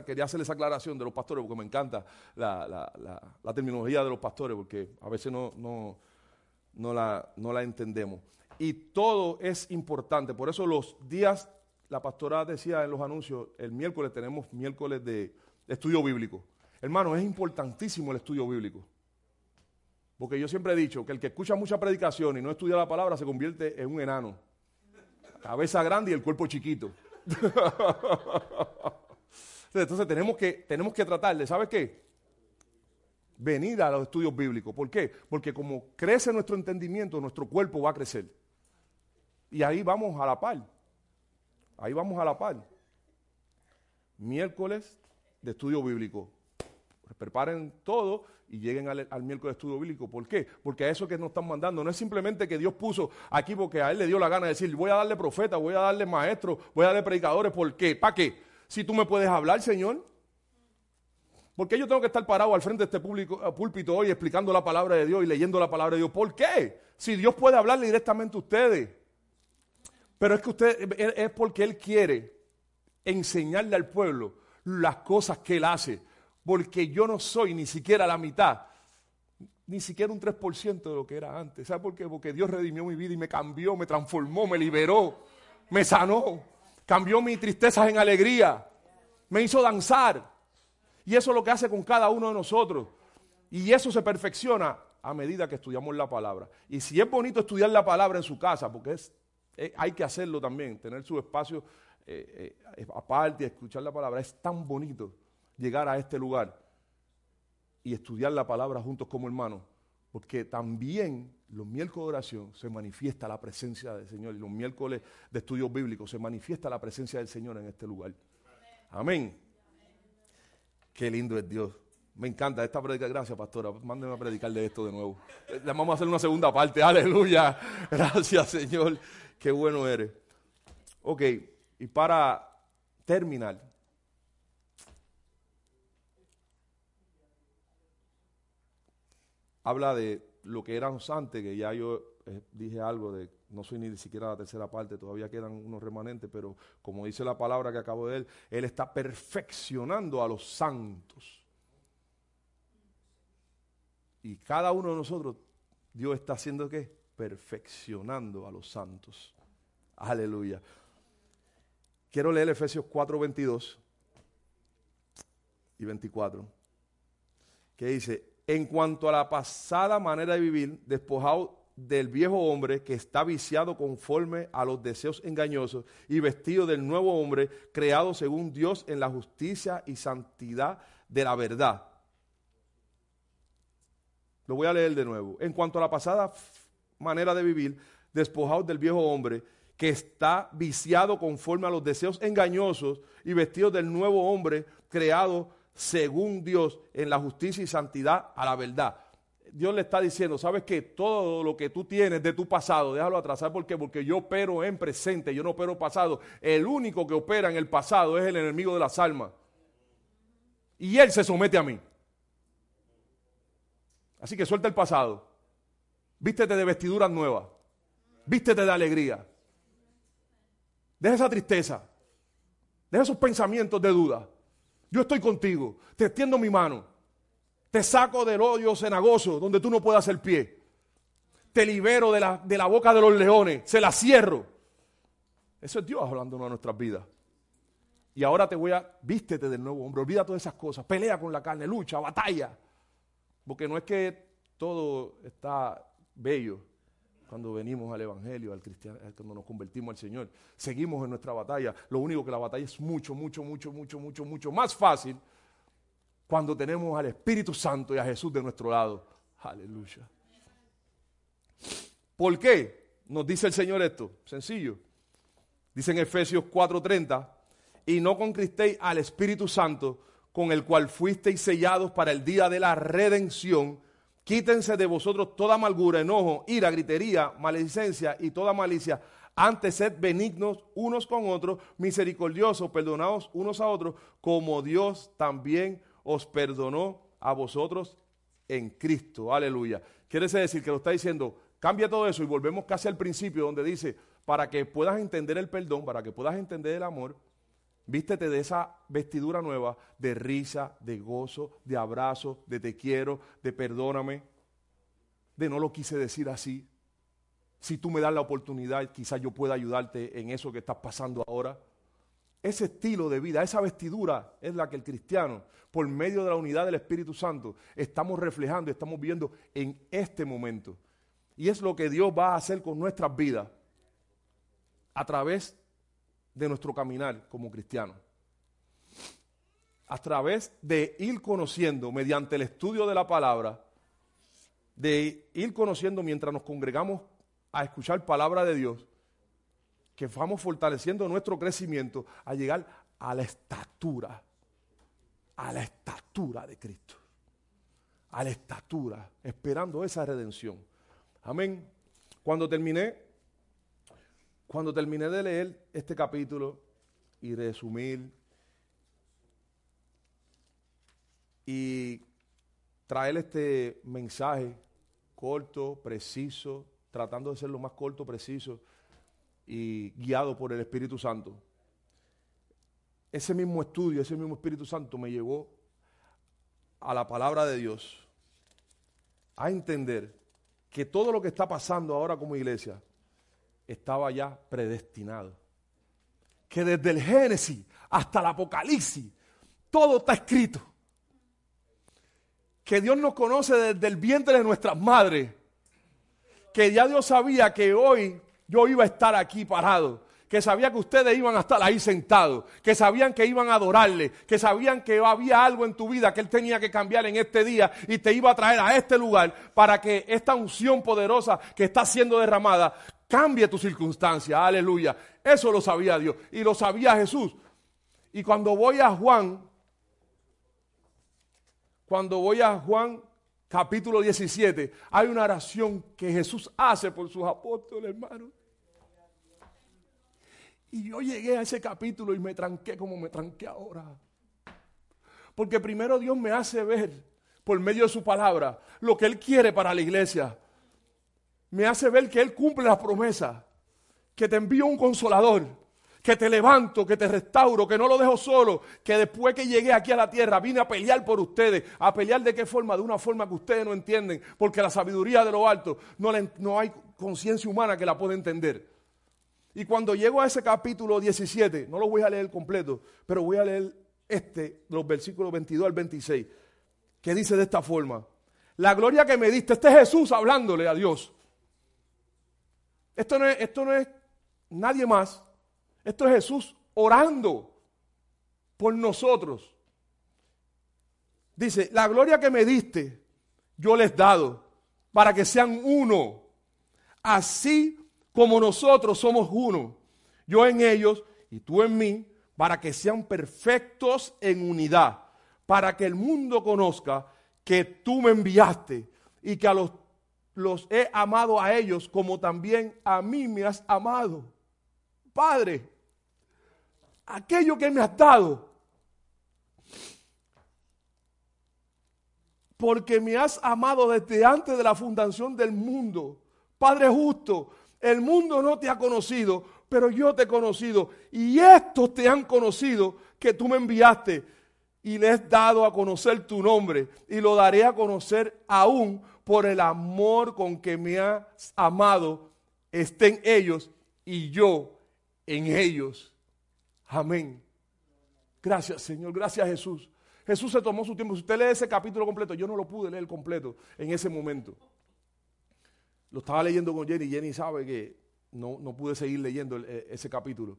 Quería hacer esa aclaración de los pastores porque me encanta la, terminología de los pastores porque a veces no, no, la, no la entendemos. y todo es importante. Por eso los días, la pastora decía en los anuncios, el miércoles tenemos miércoles de estudio bíblico. Hermano, es importantísimo el estudio bíblico. Porque yo siempre he dicho que el que escucha mucha predicación y no estudia la palabra se convierte en un enano. Cabeza grande y el cuerpo chiquito. Entonces tenemos que, tenemos que tratar de, ¿sabes qué? Venir a los estudios bíblicos. ¿Por qué? Porque como crece nuestro entendimiento, nuestro cuerpo va a crecer. Y ahí vamos a la par. Ahí vamos a la par. Miércoles de estudio bíblico. Preparen todo y lleguen al, miércoles de estudio bíblico. ¿Por qué? Porque a eso que nos están mandando no es simplemente que Dios puso aquí porque a Él le dio la gana de decir, voy a darle profeta, voy a darle maestro, voy a darle predicadores. ¿Por qué? ¿Para qué? Si tú me puedes hablar, Señor. ¿Por qué yo tengo que estar parado al frente de este público, eh, púlpito hoy explicando la palabra de Dios y leyendo la palabra de Dios? ¿Por qué? Si Dios puede hablarle directamente a ustedes. Pero es que usted es porque Él quiere enseñarle al pueblo las cosas que Él hace. Porque yo no soy ni siquiera la mitad, ni siquiera un 3% de lo que era antes. ¿Sabe por qué? Porque Dios redimió mi vida y me cambió, me transformó, me liberó, me sanó, cambió mis tristezas en alegría, me hizo danzar. Y eso es lo que hace con cada uno de nosotros. Y eso se perfecciona a medida que estudiamos la palabra. Y si es bonito estudiar la palabra en su casa, porque eh, hay que hacerlo también, tener su espacio eh, eh, aparte escuchar la palabra. Es tan bonito llegar a este lugar y estudiar la palabra juntos como hermanos, porque también los miércoles de oración se manifiesta la presencia del Señor y los miércoles de estudios bíblicos se manifiesta la presencia del Señor en este lugar. Amén. Qué lindo es Dios. Me encanta esta predica. Gracias, pastora. Mándenme a predicar de esto de nuevo. Le vamos a hacer una segunda parte. Aleluya. Gracias, Señor. Qué bueno eres. Ok, y para terminar, habla de lo que éramos antes, que ya yo eh, dije algo de, no soy ni siquiera la tercera parte, todavía quedan unos remanentes, pero como dice la palabra que acabo de él, él está perfeccionando a los santos. Y cada uno de nosotros, Dios está haciendo qué? Perfeccionando a los santos. Aleluya. Quiero leer Efesios 4, 22 y 24, que dice, en cuanto a la pasada manera de vivir, despojado del viejo hombre que está viciado conforme a los deseos engañosos y vestido del nuevo hombre creado según Dios en la justicia y santidad de la verdad. Lo voy a leer de nuevo. En cuanto a la pasada manera de vivir, despojado del viejo hombre que está viciado conforme a los deseos engañosos y vestido del nuevo hombre creado según Dios en la justicia y santidad a la verdad. Dios le está diciendo, ¿sabes qué? Todo lo que tú tienes de tu pasado, déjalo atrás. ¿Sabes por qué? Porque yo opero en presente, yo no opero pasado. El único que opera en el pasado es el enemigo de las almas. Y él se somete a mí. Así que suelta el pasado. Vístete de vestiduras nuevas. Vístete de alegría. Deja esa tristeza. Deja esos pensamientos de duda. Yo estoy contigo. Te extiendo mi mano. Te saco del odio cenagoso donde tú no puedas hacer pie. Te libero de la, de la boca de los leones. Se la cierro. Eso es Dios hablando de nuestras vidas. Y ahora te voy a, vístete del nuevo hombre, olvida todas esas cosas, pelea con la carne, lucha, batalla. Porque no es que todo está bello, cuando venimos al Evangelio, al cristiano, eh, cuando nos convertimos al Señor. Seguimos en nuestra batalla. Lo único que la batalla es mucho, mucho, mucho, mucho, mucho, mucho más fácil cuando tenemos al Espíritu Santo y a Jesús de nuestro lado. Aleluya. ¿Por qué nos dice el Señor esto? Sencillo. Dice en Efesios 4:30, y no conquistéis al Espíritu Santo, con el cual fuisteis sellados para el día de la redención Quítense de vosotros toda amargura, enojo, ira, gritería, maledicencia y toda malicia. Antes sed benignos unos con otros, misericordiosos, perdonados unos a otros, como Dios también os perdonó a vosotros en Cristo. Aleluya. Quiere decir que lo está diciendo, cambia todo eso y volvemos casi al principio donde dice, para que puedas entender el perdón, para que puedas entender el amor, Vístete de esa vestidura nueva de risa, de gozo, de abrazo, de te quiero, de perdóname, de no lo quise decir así. Si tú me das la oportunidad, quizás yo pueda ayudarte en eso que estás pasando ahora. Ese estilo de vida, esa vestidura es la que el cristiano, por medio de la unidad del Espíritu Santo, estamos reflejando, estamos viendo en este momento. Y es lo que Dios va a hacer con nuestras vidas a través de nuestro caminar como cristianos. A través de ir conociendo, mediante el estudio de la palabra, de ir conociendo mientras nos congregamos a escuchar palabra de Dios, que vamos fortaleciendo nuestro crecimiento a llegar a la estatura, a la estatura de Cristo, a la estatura, esperando esa redención. Amén. Cuando terminé, cuando terminé de leer este capítulo y resumir y traer este mensaje corto, preciso, tratando de ser lo más corto, preciso y guiado por el Espíritu Santo. Ese mismo estudio, ese mismo Espíritu Santo me llevó a la palabra de Dios, a entender que todo lo que está pasando ahora como iglesia estaba ya predestinado. Que desde el Génesis hasta el Apocalipsis, todo está escrito. Que Dios nos conoce desde el vientre de nuestras madres. Que ya Dios sabía que hoy yo iba a estar aquí parado. Que sabía que ustedes iban a estar ahí sentados. Que sabían que iban a adorarle. Que sabían que había algo en tu vida que Él tenía que cambiar en este día y te iba a traer a este lugar para que esta unción poderosa que está siendo derramada cambie tu circunstancia. Aleluya. Eso lo sabía Dios y lo sabía Jesús. Y cuando voy a Juan, cuando voy a Juan capítulo 17, hay una oración que Jesús hace por sus apóstoles, hermanos. Y yo llegué a ese capítulo y me tranqué como me tranqué ahora. Porque primero Dios me hace ver por medio de su palabra lo que Él quiere para la iglesia. Me hace ver que Él cumple la promesa, que te envío un consolador, que te levanto, que te restauro, que no lo dejo solo, que después que llegué aquí a la tierra vine a pelear por ustedes, a pelear de qué forma, de una forma que ustedes no entienden, porque la sabiduría de lo alto no, no hay conciencia humana que la pueda entender. Y cuando llego a ese capítulo 17, no lo voy a leer completo, pero voy a leer este, los versículos 22 al 26, que dice de esta forma, la gloria que me diste, este es Jesús hablándole a Dios. Esto no es, esto no es nadie más esto es Jesús orando por nosotros. Dice, la gloria que me diste, yo les he dado, para que sean uno, así como nosotros somos uno, yo en ellos y tú en mí, para que sean perfectos en unidad, para que el mundo conozca que tú me enviaste y que a los, los he amado a ellos como también a mí me has amado. Padre, aquello que me has dado. Porque me has amado desde antes de la fundación del mundo. Padre justo, el mundo no te ha conocido, pero yo te he conocido. Y estos te han conocido que tú me enviaste. Y les he dado a conocer tu nombre. Y lo daré a conocer aún por el amor con que me has amado. Estén ellos y yo en ellos. Amén. Gracias, Señor. Gracias, Jesús. Jesús se tomó su tiempo. Si usted lee ese capítulo completo, yo no lo pude leer completo en ese momento. Lo estaba leyendo con Jenny. Jenny sabe que no, no pude seguir leyendo e, ese capítulo.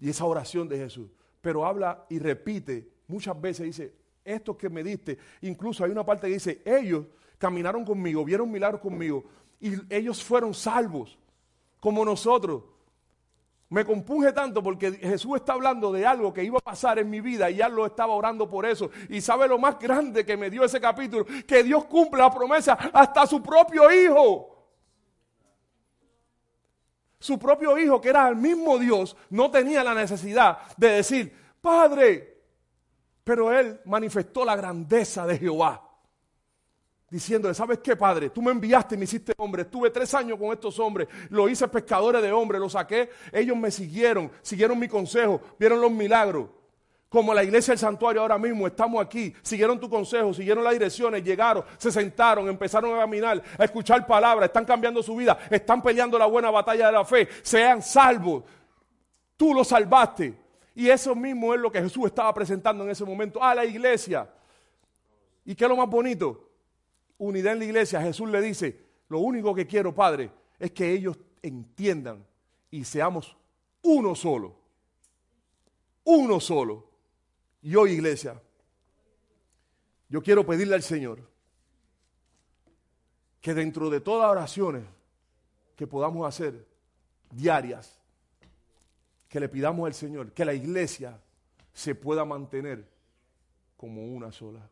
Y esa oración de Jesús. Pero habla y repite muchas veces. Dice, estos que me diste. Incluso hay una parte que dice, ellos caminaron conmigo, vieron milagros conmigo. Y ellos fueron salvos, como nosotros. Me compunge tanto porque Jesús está hablando de algo que iba a pasar en mi vida y ya lo estaba orando por eso. Y sabe lo más grande que me dio ese capítulo, que Dios cumple la promesa hasta su propio hijo. Su propio hijo, que era el mismo Dios, no tenía la necesidad de decir, Padre, pero él manifestó la grandeza de Jehová diciéndole, ¿sabes qué, Padre? Tú me enviaste y me hiciste hombre. Estuve tres años con estos hombres. Lo hice pescadores de hombres, los saqué. Ellos me siguieron, siguieron mi consejo, vieron los milagros. como la iglesia del santuario ahora mismo, estamos aquí, siguieron tu consejo, siguieron las direcciones, llegaron, se sentaron, empezaron a caminar, a escuchar palabras, están cambiando su vida, están peleando la buena batalla de la fe, sean salvos. Tú los salvaste. Y eso mismo es lo que Jesús estaba presentando en ese momento a la iglesia. ¿Y qué es lo más bonito? Unidad en la iglesia. Jesús le dice, lo único que quiero, Padre, es que ellos entiendan y seamos uno solo. Uno solo. Y hoy, iglesia, yo quiero pedirle al Señor que dentro de todas oraciones que podamos hacer diarias, que le pidamos al Señor que la iglesia se pueda mantener como una sola.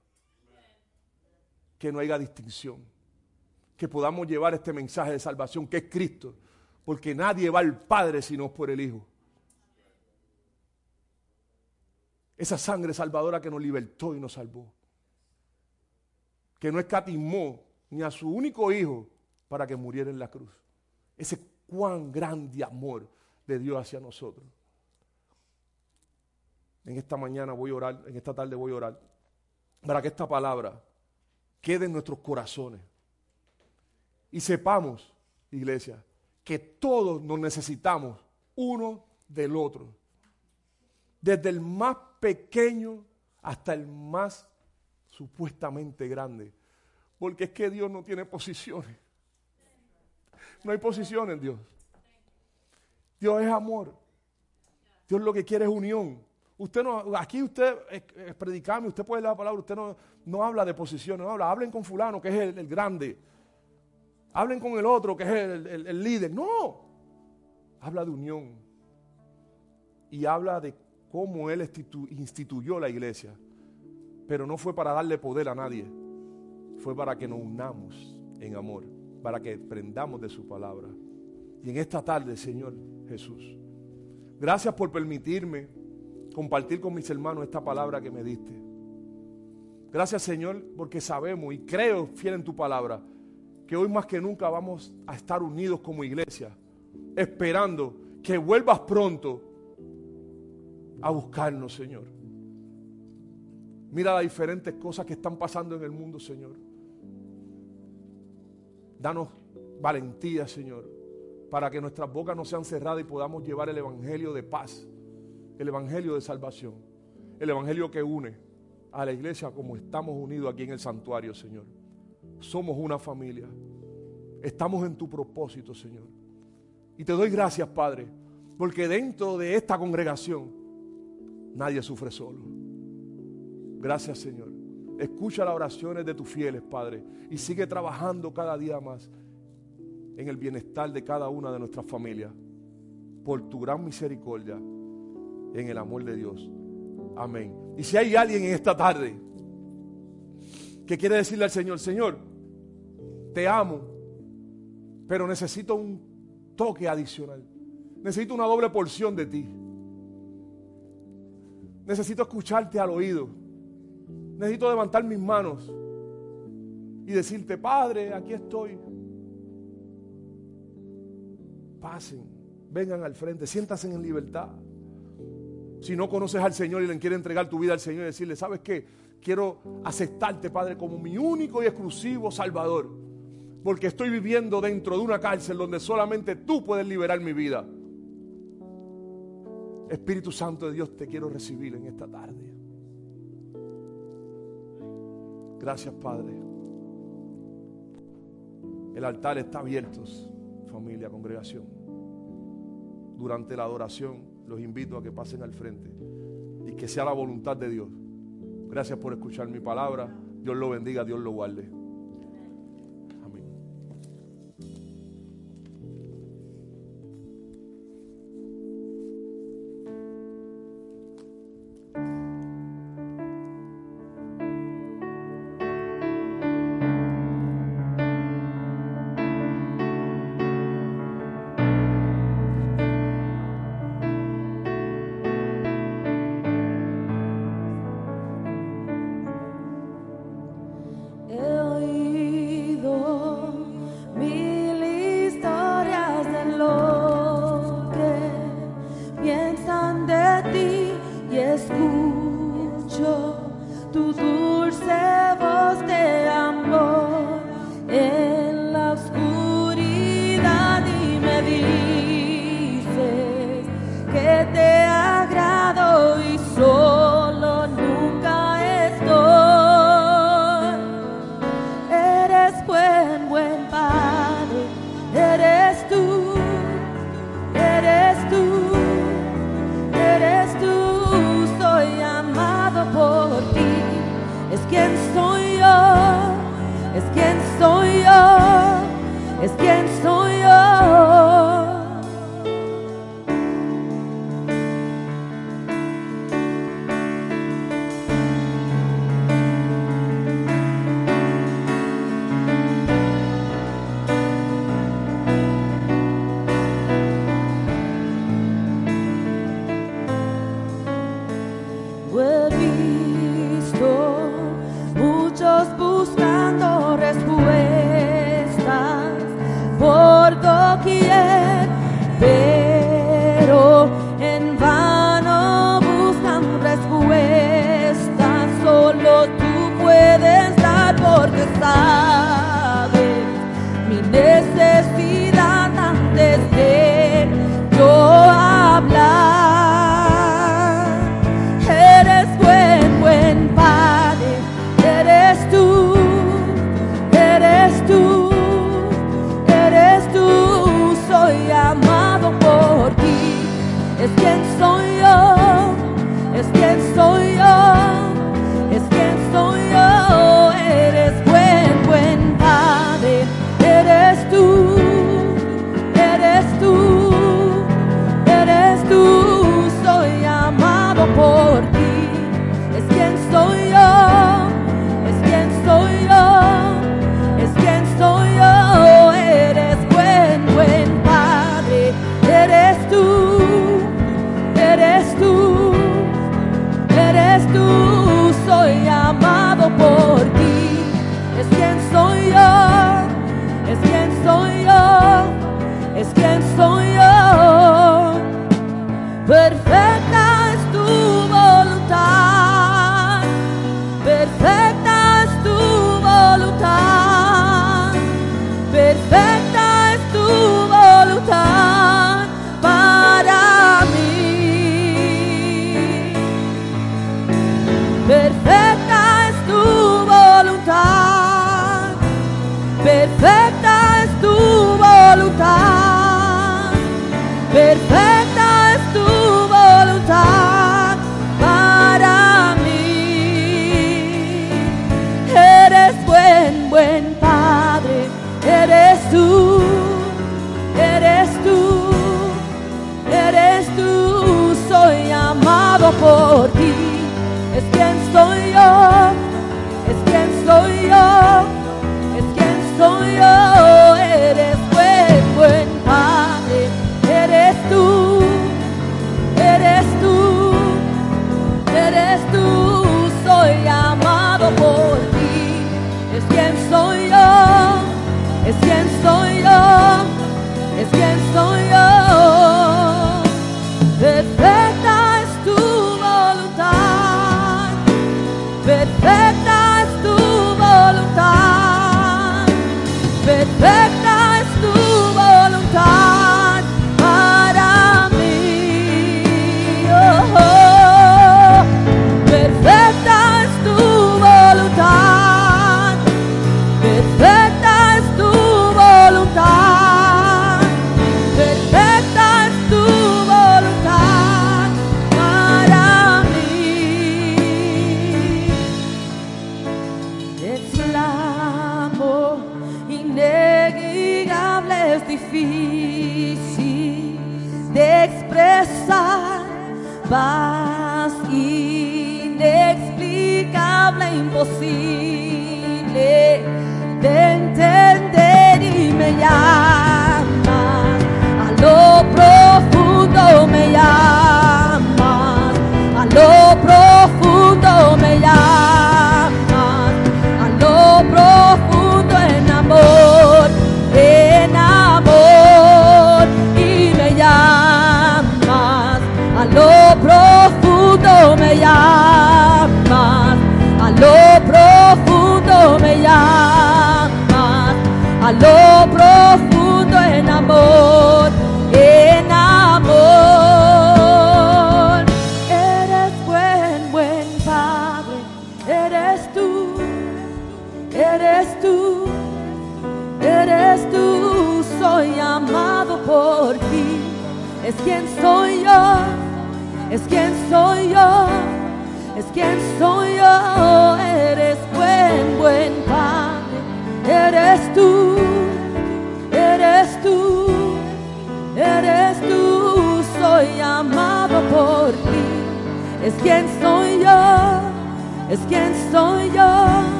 Que no haya distinción. Que podamos llevar este mensaje de salvación que es Cristo. Porque nadie va al Padre sino por el Hijo. Esa sangre salvadora que nos libertó y nos salvó. Que no escatimó ni a su único hijo para que muriera en la cruz. Ese cuán grande amor de Dios hacia nosotros. En esta mañana voy a orar, en esta tarde voy a orar, para que esta palabra quede en nuestros corazones. Y sepamos, iglesia, que todos nos necesitamos uno del otro. Desde el más pequeño hasta el más supuestamente grande. Porque es que Dios no tiene posiciones. No hay posiciones Dios. Dios es amor. Dios lo que quiere es unión. Usted no, aquí usted es, predicame, usted puede leer la palabra, usted no, no habla de posiciones, no habla, hablen con fulano que es el, grande. Hablen con el otro que es el, el líder. No. Habla de unión. Y habla de cómo Él instituyó la iglesia. Pero no fue para darle poder a nadie. Fue para que nos unamos en amor. Para que prendamos de su palabra. Y en esta tarde, Señor Jesús, gracias por permitirme compartir con mis hermanos esta palabra que me diste. Gracias, Señor, porque sabemos y creo fiel en tu palabra que hoy más que nunca vamos a estar unidos como iglesia, esperando que vuelvas pronto a buscarnos, Señor. Mira las diferentes cosas que están pasando en el mundo, Señor. Danos valentía, Señor para que nuestras bocas no sean cerradas y podamos llevar el Evangelio de paz, el Evangelio de salvación, el Evangelio que une a la iglesia como estamos unidos aquí en el santuario, Señor. Somos una familia. Estamos en tu propósito, Señor. Y te doy gracias, Padre, porque dentro de esta congregación nadie sufre solo. Gracias, Señor. Escucha las oraciones de tus fieles, Padre, y sigue trabajando cada día más en el bienestar de cada una de nuestras familias. Por tu gran misericordia, en el amor de Dios. Amén. Y si hay alguien en esta tarde que quiere decirle al Señor, Señor, te amo, pero necesito un toque adicional. Necesito una doble porción de ti. Necesito escucharte al oído. Necesito levantar mis manos y decirte, Padre, aquí estoy pasen, vengan al frente, siéntanse en libertad. Si no conoces al Señor y le quieres entregar tu vida al Señor y decirle, ¿sabes qué? Quiero aceptarte, Padre, como mi único y exclusivo Salvador. Porque estoy viviendo dentro de una cárcel donde solamente tú puedes liberar mi vida. Espíritu Santo de Dios, te quiero recibir en esta tarde. Gracias, Padre. El altar está abierto familia, congregación. Durante la adoración los invito a que pasen al frente y que sea la voluntad de Dios. Gracias por escuchar mi palabra. Dios lo bendiga, Dios lo guarde.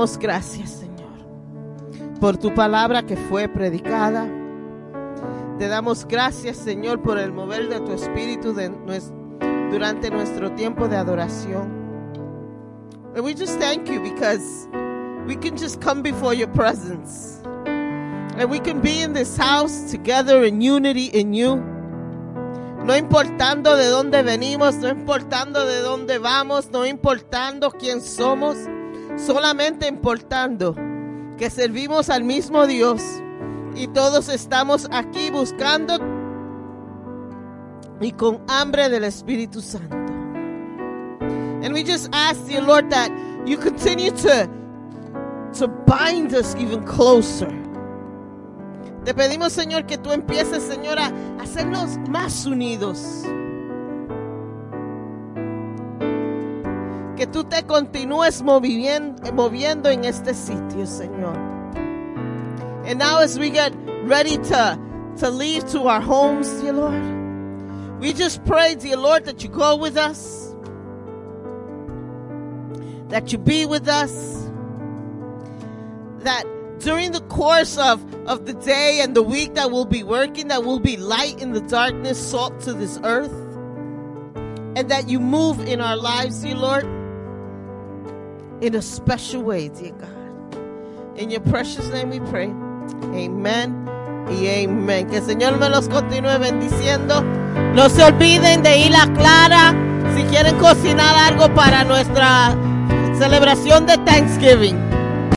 Damos gracias, Señor, por tu palabra que fue predicada. Te damos gracias, Señor, por el mover de tu espíritu de durante nuestro tiempo de adoración. And we just thank you because we can just come before your presence. And we can be in this house together in unity in you. No importando de dónde venimos, no importando de dónde vamos, no importando quién somos, solamente importando que servimos al mismo Dios y todos estamos aquí buscando y con hambre del Espíritu Santo. And we just ask you, Lord, that you continue to, to bind us even closer. Te pedimos, Señor, que tú empieces, Señor, a hacernos más unidos. Que tú te continúes moviendo, moviendo en este sitio, Señor. And now as we get ready to, to leave to our homes, dear Lord, we just pray, dear Lord, that you go with us, that you be with us, that during the course of, of the day and the week that we'll be working, that we'll be light in the darkness, salt to this earth, and that you move in our lives, dear Lord, in a special way, dear God. In your precious name we pray. Amen y amen. Que el Señor me los continúe bendiciendo. No se olviden de ir a Clara si quieren cocinar algo para nuestra celebración de Thanksgiving.